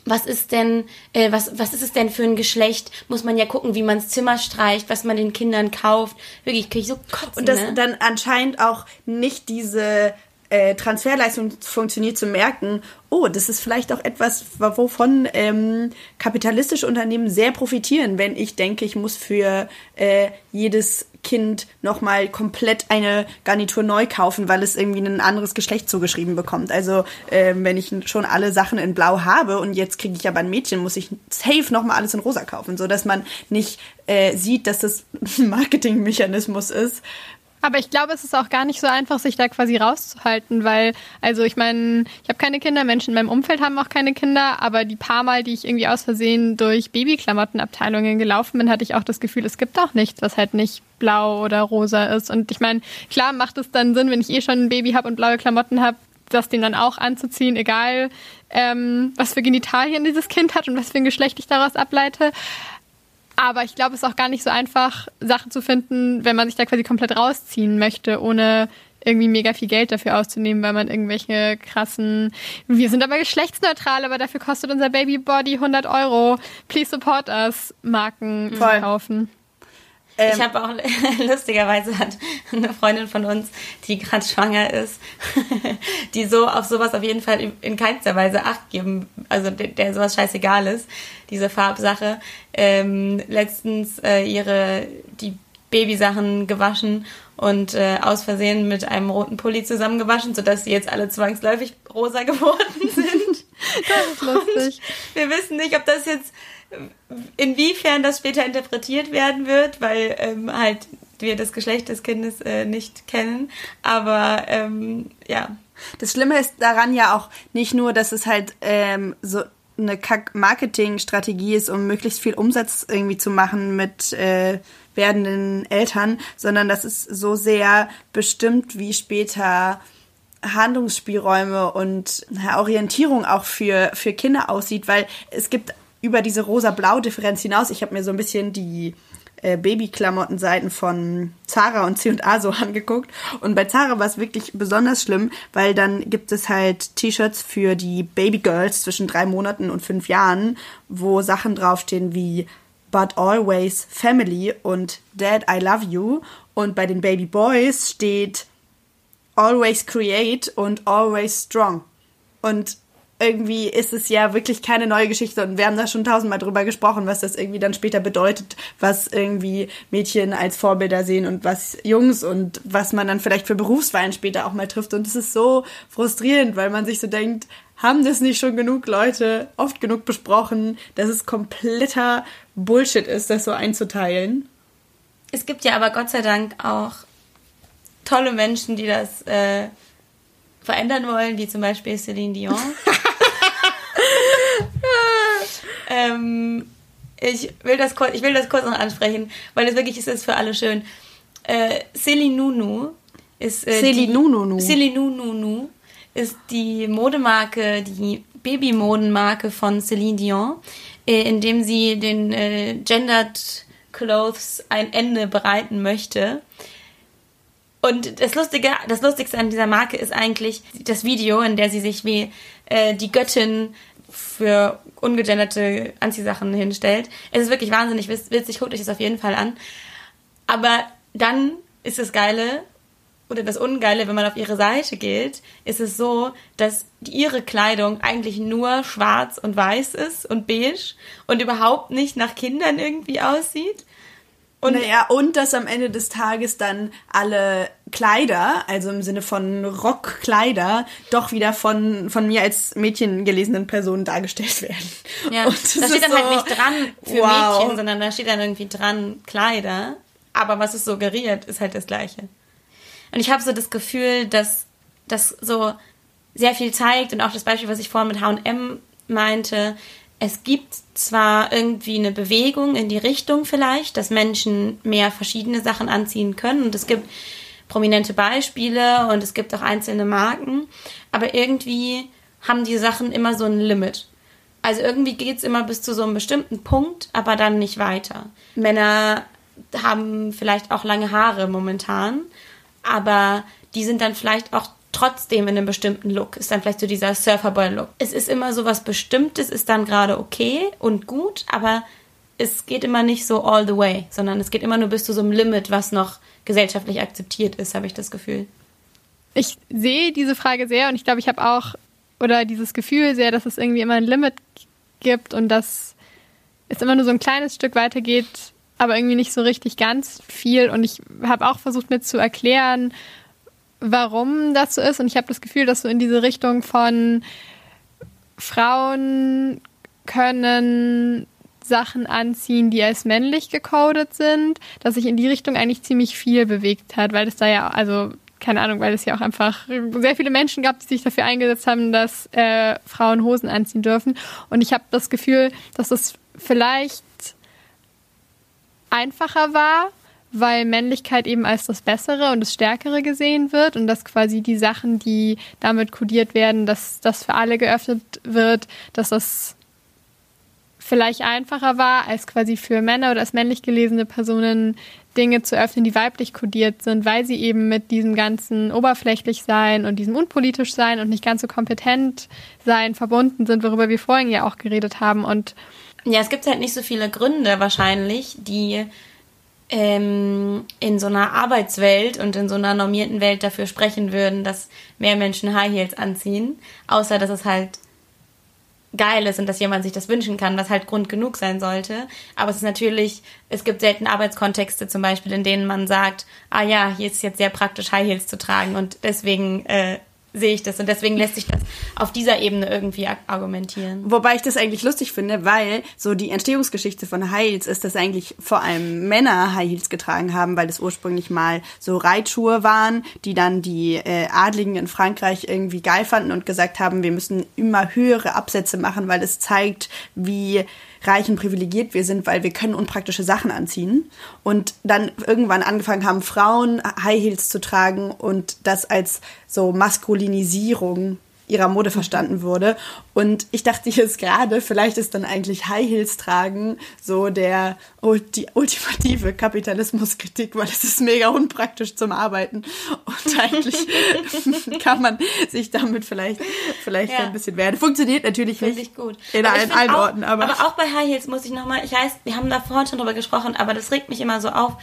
was ist denn, äh, was, was ist es denn für ein Geschlecht? Muss man ja gucken, wie man das Zimmer streicht, was man den Kindern kauft. Wirklich, kriege ich so kotzen, Und das ne? dann anscheinend auch nicht diese äh, Transferleistung funktioniert zu merken, oh, das ist vielleicht auch etwas, wovon ähm, kapitalistische Unternehmen sehr profitieren, wenn ich denke, ich muss für äh, jedes Kind nochmal komplett eine Garnitur neu kaufen, weil es irgendwie ein anderes Geschlecht zugeschrieben bekommt. Also ähm, wenn ich schon alle Sachen in Blau habe und jetzt kriege ich aber ein Mädchen, muss ich safe nochmal alles in Rosa kaufen, so dass man nicht äh, sieht, dass das (laughs) ein Marketingmechanismus ist, Aber ich glaube, es ist auch gar nicht so einfach, sich da quasi rauszuhalten, weil, also ich meine, ich habe keine Kinder, Menschen in meinem Umfeld haben auch keine Kinder, aber die paar Mal, die ich irgendwie aus Versehen durch Babyklamottenabteilungen gelaufen bin, hatte ich auch das Gefühl, es gibt auch nichts, was halt nicht blau oder rosa ist. Und ich meine, klar macht es dann Sinn, wenn ich eh schon ein Baby habe und blaue Klamotten habe, das dem dann auch anzuziehen, egal ähm, was für Genitalien dieses Kind hat und was für ein Geschlecht ich daraus ableite. Aber ich glaube, es ist auch gar nicht so einfach, Sachen zu finden, wenn man sich da quasi komplett rausziehen möchte, ohne irgendwie mega viel Geld dafür auszunehmen, weil man irgendwelche krassen, wir sind aber geschlechtsneutral, aber dafür kostet unser Babybody 100 Euro. Please support us, Marken zu Voll. kaufen. Ich habe auch (laughs) lustigerweise hat eine Freundin von uns, die gerade schwanger ist, (laughs) die so auf sowas auf jeden Fall in keinster Weise Acht geben, also der, der sowas scheißegal ist, diese Farbsache, ähm, letztens äh, ihre die Babysachen gewaschen und äh, aus Versehen mit einem roten Pulli zusammengewaschen, sodass sie jetzt alle zwangsläufig rosa (laughs) geworden sind. Das ist lustig. Wir wissen nicht, ob das jetzt inwiefern das später interpretiert werden wird, weil ähm, halt wir das Geschlecht des Kindes äh, nicht kennen. Aber ähm, ja, Das Schlimme ist daran ja auch nicht nur, dass es halt ähm, so eine Kack-Marketing-Strategie ist, um möglichst viel Umsatz irgendwie zu machen mit äh, werdenden Eltern, sondern das ist so sehr bestimmt, wie später Handlungsspielräume und Orientierung auch für, für Kinder aussieht, weil es gibt über diese rosa-blau-Differenz hinaus, ich habe mir so ein bisschen die äh, Babyklamottenseiten von Zara und C&A so (laughs) angeguckt. Und bei Zara war es wirklich besonders schlimm, weil dann gibt es halt T-Shirts für die Babygirls zwischen drei Monaten und fünf Jahren, wo Sachen draufstehen wie But always family und Dad, I love you. Und bei den Baby Boys steht Always create und Always strong. Und irgendwie ist es ja wirklich keine neue Geschichte und wir haben da schon tausendmal drüber gesprochen, was das irgendwie dann später bedeutet, was irgendwie Mädchen als Vorbilder sehen und was Jungs und was man dann vielleicht für Berufswahlen später auch mal trifft und es ist so frustrierend, weil man sich so denkt, haben das nicht schon genug Leute oft genug besprochen, dass es kompletter Bullshit ist, das so einzuteilen. es gibt ja aber Gott sei Dank auch tolle Menschen, die das äh, verändern wollen, wie zum Beispiel Celine Dion. (laughs) ähm, ich will das kurz, ich will das kurz noch ansprechen, weil es wirklich ist, ist für alle schön. Äh, Celine Nunu ist äh, Celine die- Nununu. Celine Nunu ist die Modemarke, die Babymodenmarke von Celine Dion, äh, indem sie den äh, Gendered Clothes ein Ende bereiten möchte. Und das Lustige, das Lustigste an dieser Marke ist eigentlich das Video, in der sie sich wie äh, die Göttin für ungegenderte Anziehsachen hinstellt. Es ist wirklich wahnsinnig witz- witzig, guckt euch das auf jeden Fall an. Aber dann ist das Geile oder das Ungeile, wenn man auf ihre Seite geht, ist es so, dass ihre Kleidung eigentlich nur schwarz und weiß ist und beige und überhaupt nicht nach Kindern irgendwie aussieht. Und naja, und dass am Ende des Tages dann alle Kleider, also im Sinne von Rockkleider, doch wieder von, von mir als Mädchen gelesenen Personen dargestellt (laughs) werden. Ja, und da steht dann so, halt nicht dran für wow. Mädchen, sondern da steht dann irgendwie dran Kleider. Aber was es suggeriert, ist halt das Gleiche. Und ich habe so das Gefühl, dass das so sehr viel zeigt und auch das Beispiel, was ich vorhin mit H&M meinte, es gibt zwar irgendwie eine Bewegung in die Richtung vielleicht, dass Menschen mehr verschiedene Sachen anziehen können und es gibt prominente Beispiele und es gibt auch einzelne Marken, aber irgendwie haben die Sachen immer so ein Limit. Also irgendwie geht es immer bis zu so einem bestimmten Punkt, aber dann nicht weiter. Männer haben vielleicht auch lange Haare momentan, aber die sind dann vielleicht auch trotzdem in einem bestimmten Look. Ist dann vielleicht so dieser Surferboy-Look. Es ist immer so was Bestimmtes, ist dann gerade okay und gut, aber es geht immer nicht so all the way, sondern es geht immer nur bis zu so einem Limit, was noch gesellschaftlich akzeptiert ist, habe ich das Gefühl. Ich sehe diese Frage sehr und ich glaube, ich habe auch oder dieses Gefühl sehr, dass es irgendwie immer ein Limit gibt und dass es immer nur so ein kleines Stück weitergeht, aber irgendwie nicht so richtig ganz viel. Und ich habe auch versucht mir zu erklären, warum das so ist. Und ich habe das Gefühl, dass so in diese Richtung von Frauen können Sachen anziehen, die als männlich gecodet sind, dass sich in die Richtung eigentlich ziemlich viel bewegt hat, weil es da ja, also keine Ahnung, weil es ja auch einfach sehr viele Menschen gab, die sich dafür eingesetzt haben, dass äh, Frauen Hosen anziehen dürfen. Und ich habe das Gefühl, dass es vielleicht einfacher war, weil Männlichkeit eben als das Bessere und das Stärkere gesehen wird und dass quasi die Sachen, die damit kodiert werden, dass das für alle geöffnet wird, dass das vielleicht einfacher war, als quasi für Männer oder als männlich gelesene Personen Dinge zu öffnen, die weiblich kodiert sind, weil sie eben mit diesem ganzen oberflächlich sein und diesem unpolitisch sein und nicht ganz so kompetent sein verbunden sind, worüber wir vorhin ja auch geredet haben. Und ja, es gibt halt nicht so viele Gründe wahrscheinlich, die ähm, in so einer Arbeitswelt und in so einer normierten Welt dafür sprechen würden, dass mehr Menschen High Heels anziehen, außer dass es halt geil ist und dass jemand sich das wünschen kann, was halt Grund genug sein sollte. Aber es ist natürlich, es gibt selten Arbeitskontexte zum Beispiel, in denen man sagt, ah ja, hier ist es jetzt sehr praktisch, High Heels zu tragen und deswegen äh, sehe ich das und deswegen lässt sich das auf dieser Ebene irgendwie argumentieren. Wobei ich das eigentlich lustig finde, weil so die Entstehungsgeschichte von High Heels ist, dass eigentlich vor allem Männer High Heels getragen haben, weil das ursprünglich mal so Reitschuhe waren, die dann die äh, Adligen in Frankreich irgendwie geil fanden und gesagt haben, wir müssen immer höhere Absätze machen, weil es zeigt, wie reich und privilegiert wir sind, weil wir können unpraktische Sachen anziehen. Und dann irgendwann angefangen haben, Frauen High Heels zu tragen und das als so Maskulinisierung ihrer Mode verstanden wurde. Und ich dachte jetzt gerade, vielleicht ist dann eigentlich High Heels tragen so der die ultimative Kapitalismuskritik, weil es ist mega unpraktisch zum Arbeiten. Und eigentlich (laughs) kann man sich damit vielleicht, vielleicht ja. ein bisschen werden. Funktioniert natürlich Find nicht gut. in allen, allen auch, Orten. Aber. aber auch bei High Heels muss ich nochmal, ich weiß, wir haben da vorhin schon drüber gesprochen, aber das regt mich immer so auf,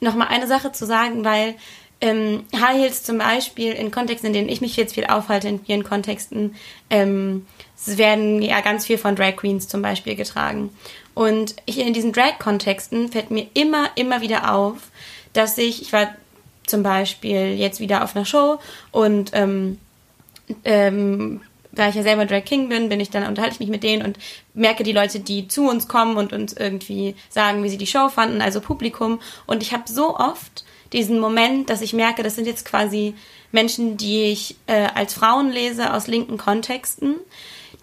nochmal eine Sache zu sagen, weil ähm, High Heels zum Beispiel in Kontexten, in denen ich mich jetzt viel aufhalte, in vielen Kontexten, ähm, es werden ja ganz viel von Drag Queens zum Beispiel getragen. Und hier in diesen Drag-Kontexten fällt mir immer, immer wieder auf, dass ich, ich war zum Beispiel jetzt wieder auf einer Show und ähm, ähm, da ich ja selber Drag King bin, bin ich dann unterhalte ich mich mit denen und merke die Leute, die zu uns kommen und uns irgendwie sagen, wie sie die Show fanden, also Publikum. Und ich habe so oft diesen Moment, dass ich merke, das sind jetzt quasi Menschen, die ich äh, als Frauen lese aus linken Kontexten,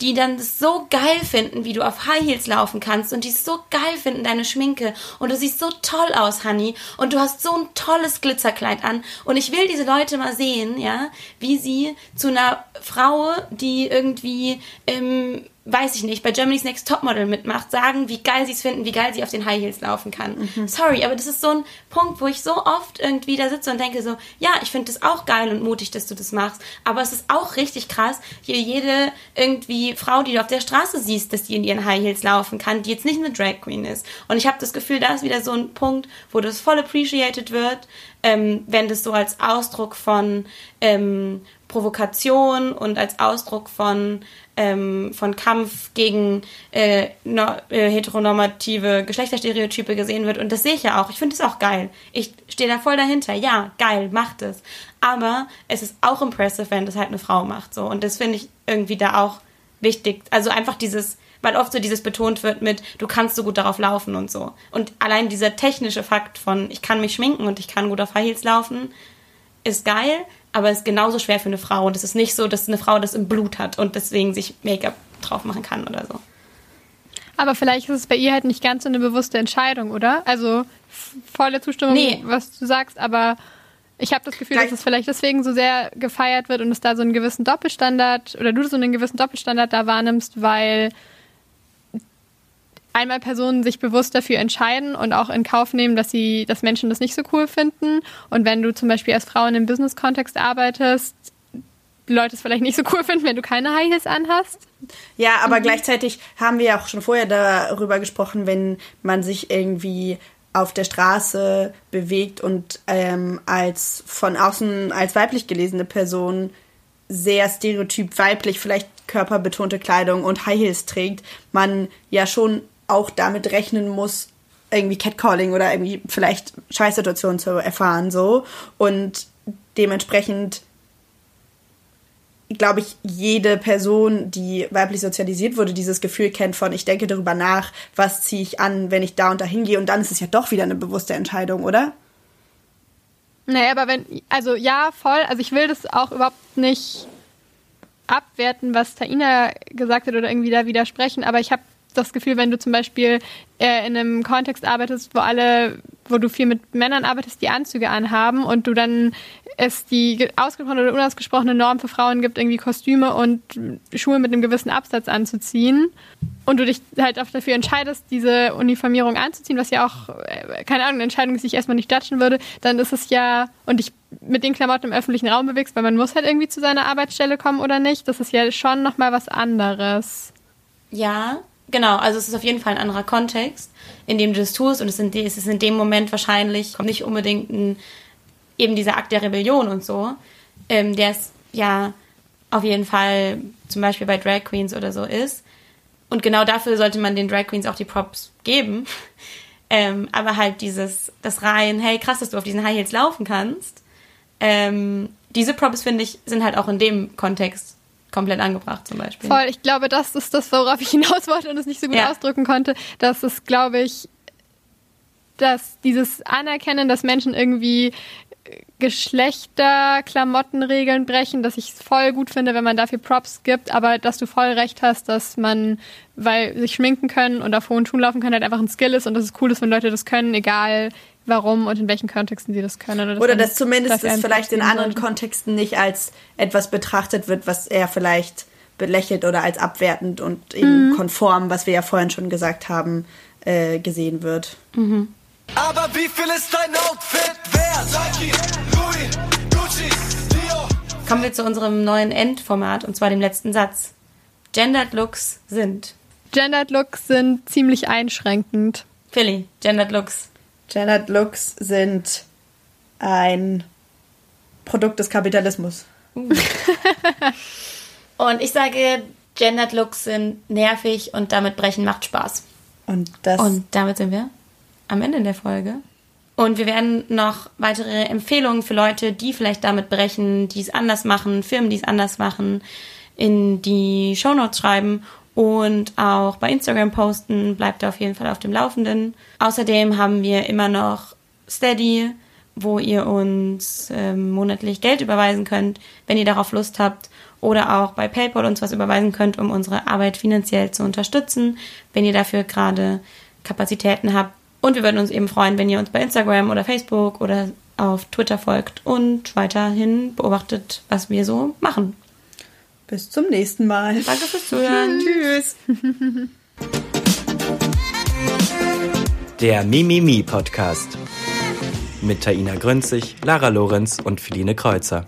die dann so geil finden, wie du auf High Heels laufen kannst und die so geil finden, deine Schminke. Und du siehst so toll aus, Honey. Und du hast so ein tolles Glitzerkleid an. Und ich will diese Leute mal sehen, ja, wie sie zu einer Frau, die irgendwie im weiß ich nicht, bei Germany's Next Topmodel mitmacht, sagen, wie geil sie es finden, wie geil sie auf den High Heels laufen kann. Mhm. Sorry, aber das ist so ein Punkt, wo ich so oft irgendwie da sitze und denke so, ja, ich finde das auch geil und mutig, dass du das machst, aber es ist auch richtig krass, hier jede irgendwie Frau, die du auf der Straße siehst, dass die in ihren High Heels laufen kann, die jetzt nicht eine Drag Queen ist. Und ich habe das Gefühl, da ist wieder so ein Punkt, wo das voll appreciated wird, ähm, wenn das so als Ausdruck von ähm, Provokation und als Ausdruck von, ähm, von Kampf gegen äh, no, äh, heteronormative Geschlechterstereotype gesehen wird. Und das sehe ich ja auch. Ich finde es auch geil. Ich stehe da voll dahinter. Ja, geil, macht es. Aber es ist auch impressive, wenn das halt eine Frau macht. So. Und das finde ich irgendwie da auch wichtig. Also einfach dieses, weil oft so dieses betont wird mit, du kannst so gut darauf laufen und so. Und allein dieser technische Fakt von, ich kann mich schminken und ich kann gut auf High Heels laufen, ist geil, aber ist genauso schwer für eine Frau. Und es ist nicht so, dass eine Frau das im Blut hat und deswegen sich Make-up drauf machen kann oder so. Aber vielleicht ist es bei ihr halt nicht ganz so eine bewusste Entscheidung, oder? Also volle Zustimmung, Nee. was du sagst, aber ich habe das Gefühl, dass es vielleicht deswegen so sehr gefeiert wird und es da so einen gewissen Doppelstandard oder du so einen gewissen Doppelstandard da wahrnimmst, weil einmal Personen sich bewusst dafür entscheiden und auch in Kauf nehmen, dass sie, dass Menschen das nicht so cool finden. Und wenn du zum Beispiel als Frau in einem Business-Kontext arbeitest, Leute es vielleicht nicht so cool finden, wenn du keine High Heels anhast. Ja, aber gleichzeitig haben wir ja auch schon vorher darüber gesprochen, wenn man sich irgendwie auf der Straße bewegt und ähm, als von außen als weiblich gelesene Person sehr stereotyp weiblich vielleicht körperbetonte Kleidung und High Heels trägt, man ja schon auch damit rechnen muss, irgendwie Catcalling oder irgendwie vielleicht Scheißsituationen zu erfahren so und dementsprechend glaube ich, jede Person, die weiblich sozialisiert wurde, dieses Gefühl kennt von, ich denke darüber nach, was ziehe ich an, wenn ich da und da hingehe. Und dann ist es ja doch wieder eine bewusste Entscheidung, oder? Naja, aber wenn, also ja, voll. Also ich will das auch überhaupt nicht abwerten, was Taina gesagt hat oder irgendwie da widersprechen, aber ich habe das Gefühl, wenn du zum Beispiel äh, in einem Kontext arbeitest, wo alle, wo du viel mit Männern arbeitest, die Anzüge anhaben und du dann es die ge- ausgesprochene oder unausgesprochene Norm für Frauen gibt, irgendwie Kostüme und Schuhe mit einem gewissen Absatz anzuziehen und du dich halt auch dafür entscheidest, diese Uniformierung anzuziehen, was ja auch, äh, keine Ahnung, eine Entscheidung ist, die ich erstmal nicht judgen würde, dann ist es ja, und dich mit den Klamotten im öffentlichen Raum bewegst, weil man muss halt irgendwie zu seiner Arbeitsstelle kommen oder nicht, das ist ja schon nochmal was anderes. Ja, genau. Also es ist auf jeden Fall ein anderer Kontext, in dem du das tust. Und es, ist in dem Moment wahrscheinlich nicht unbedingt ein, eben dieser Akt der Rebellion und so, ähm, der es ja auf jeden Fall zum Beispiel bei Drag Queens oder so ist. Und genau dafür sollte man den Drag Queens auch die Props geben. (laughs) Ähm, aber halt dieses, das rein, hey, krass, dass du auf diesen High Heels laufen kannst. Ähm, diese Props, finde ich, sind halt auch in dem Kontext komplett angebracht, zum Beispiel. Voll, ich glaube, das ist das, worauf ich hinaus wollte und es nicht so gut Ja. ausdrücken konnte. Das ist, glaube ich, dass dieses Anerkennen, dass Menschen irgendwie Geschlechterklamottenregeln brechen, dass ich es voll gut finde, wenn man dafür Props gibt, aber dass du voll recht hast, dass man, weil sich schminken können und auf hohen Schuhen laufen können, halt einfach ein Skill ist und dass es cool ist, wenn Leute das können, egal warum und in welchen Kontexten sie das können. Oder man dass zumindest es einen vielleicht in anderen sollte. Kontexten nicht als etwas betrachtet wird, was eher vielleicht belächelt oder als abwertend und eben konform, was wir ja vorhin schon gesagt haben, äh, gesehen wird. Aber wie viel ist dein Outfit wert? Nike, Louis, Gucci, Dior. Kommen wir zu unserem neuen Endformat und zwar dem letzten Satz. Gendered Looks sind. Gendered Looks sind ziemlich einschränkend. Philly, Gendered Looks. Gendered Looks sind ein Produkt des Kapitalismus. (laughs) Und ich sage, Gendered Looks sind nervig und damit brechen macht Spaß. Und das Und damit sind wir am Ende der Folge. Und wir werden noch weitere Empfehlungen für Leute, die vielleicht damit brechen, die es anders machen, Firmen, die es anders machen, in die Shownotes schreiben und auch bei Instagram posten. Bleibt auf jeden Fall auf dem Laufenden. Außerdem haben wir immer noch Steady, wo ihr uns ähm, monatlich Geld überweisen könnt, wenn ihr darauf Lust habt. Oder auch bei PayPal uns was überweisen könnt, um unsere Arbeit finanziell zu unterstützen, wenn ihr dafür gerade Kapazitäten habt. Und wir würden uns eben freuen, wenn ihr uns bei Instagram oder Facebook oder auf Twitter folgt und weiterhin beobachtet, was wir so machen. Bis zum nächsten Mal. Danke fürs Zuhören. Tschüss. Der Mimimi Podcast. Mit Taina Grünzig, Lara Lorenz und Feline Kreuzer.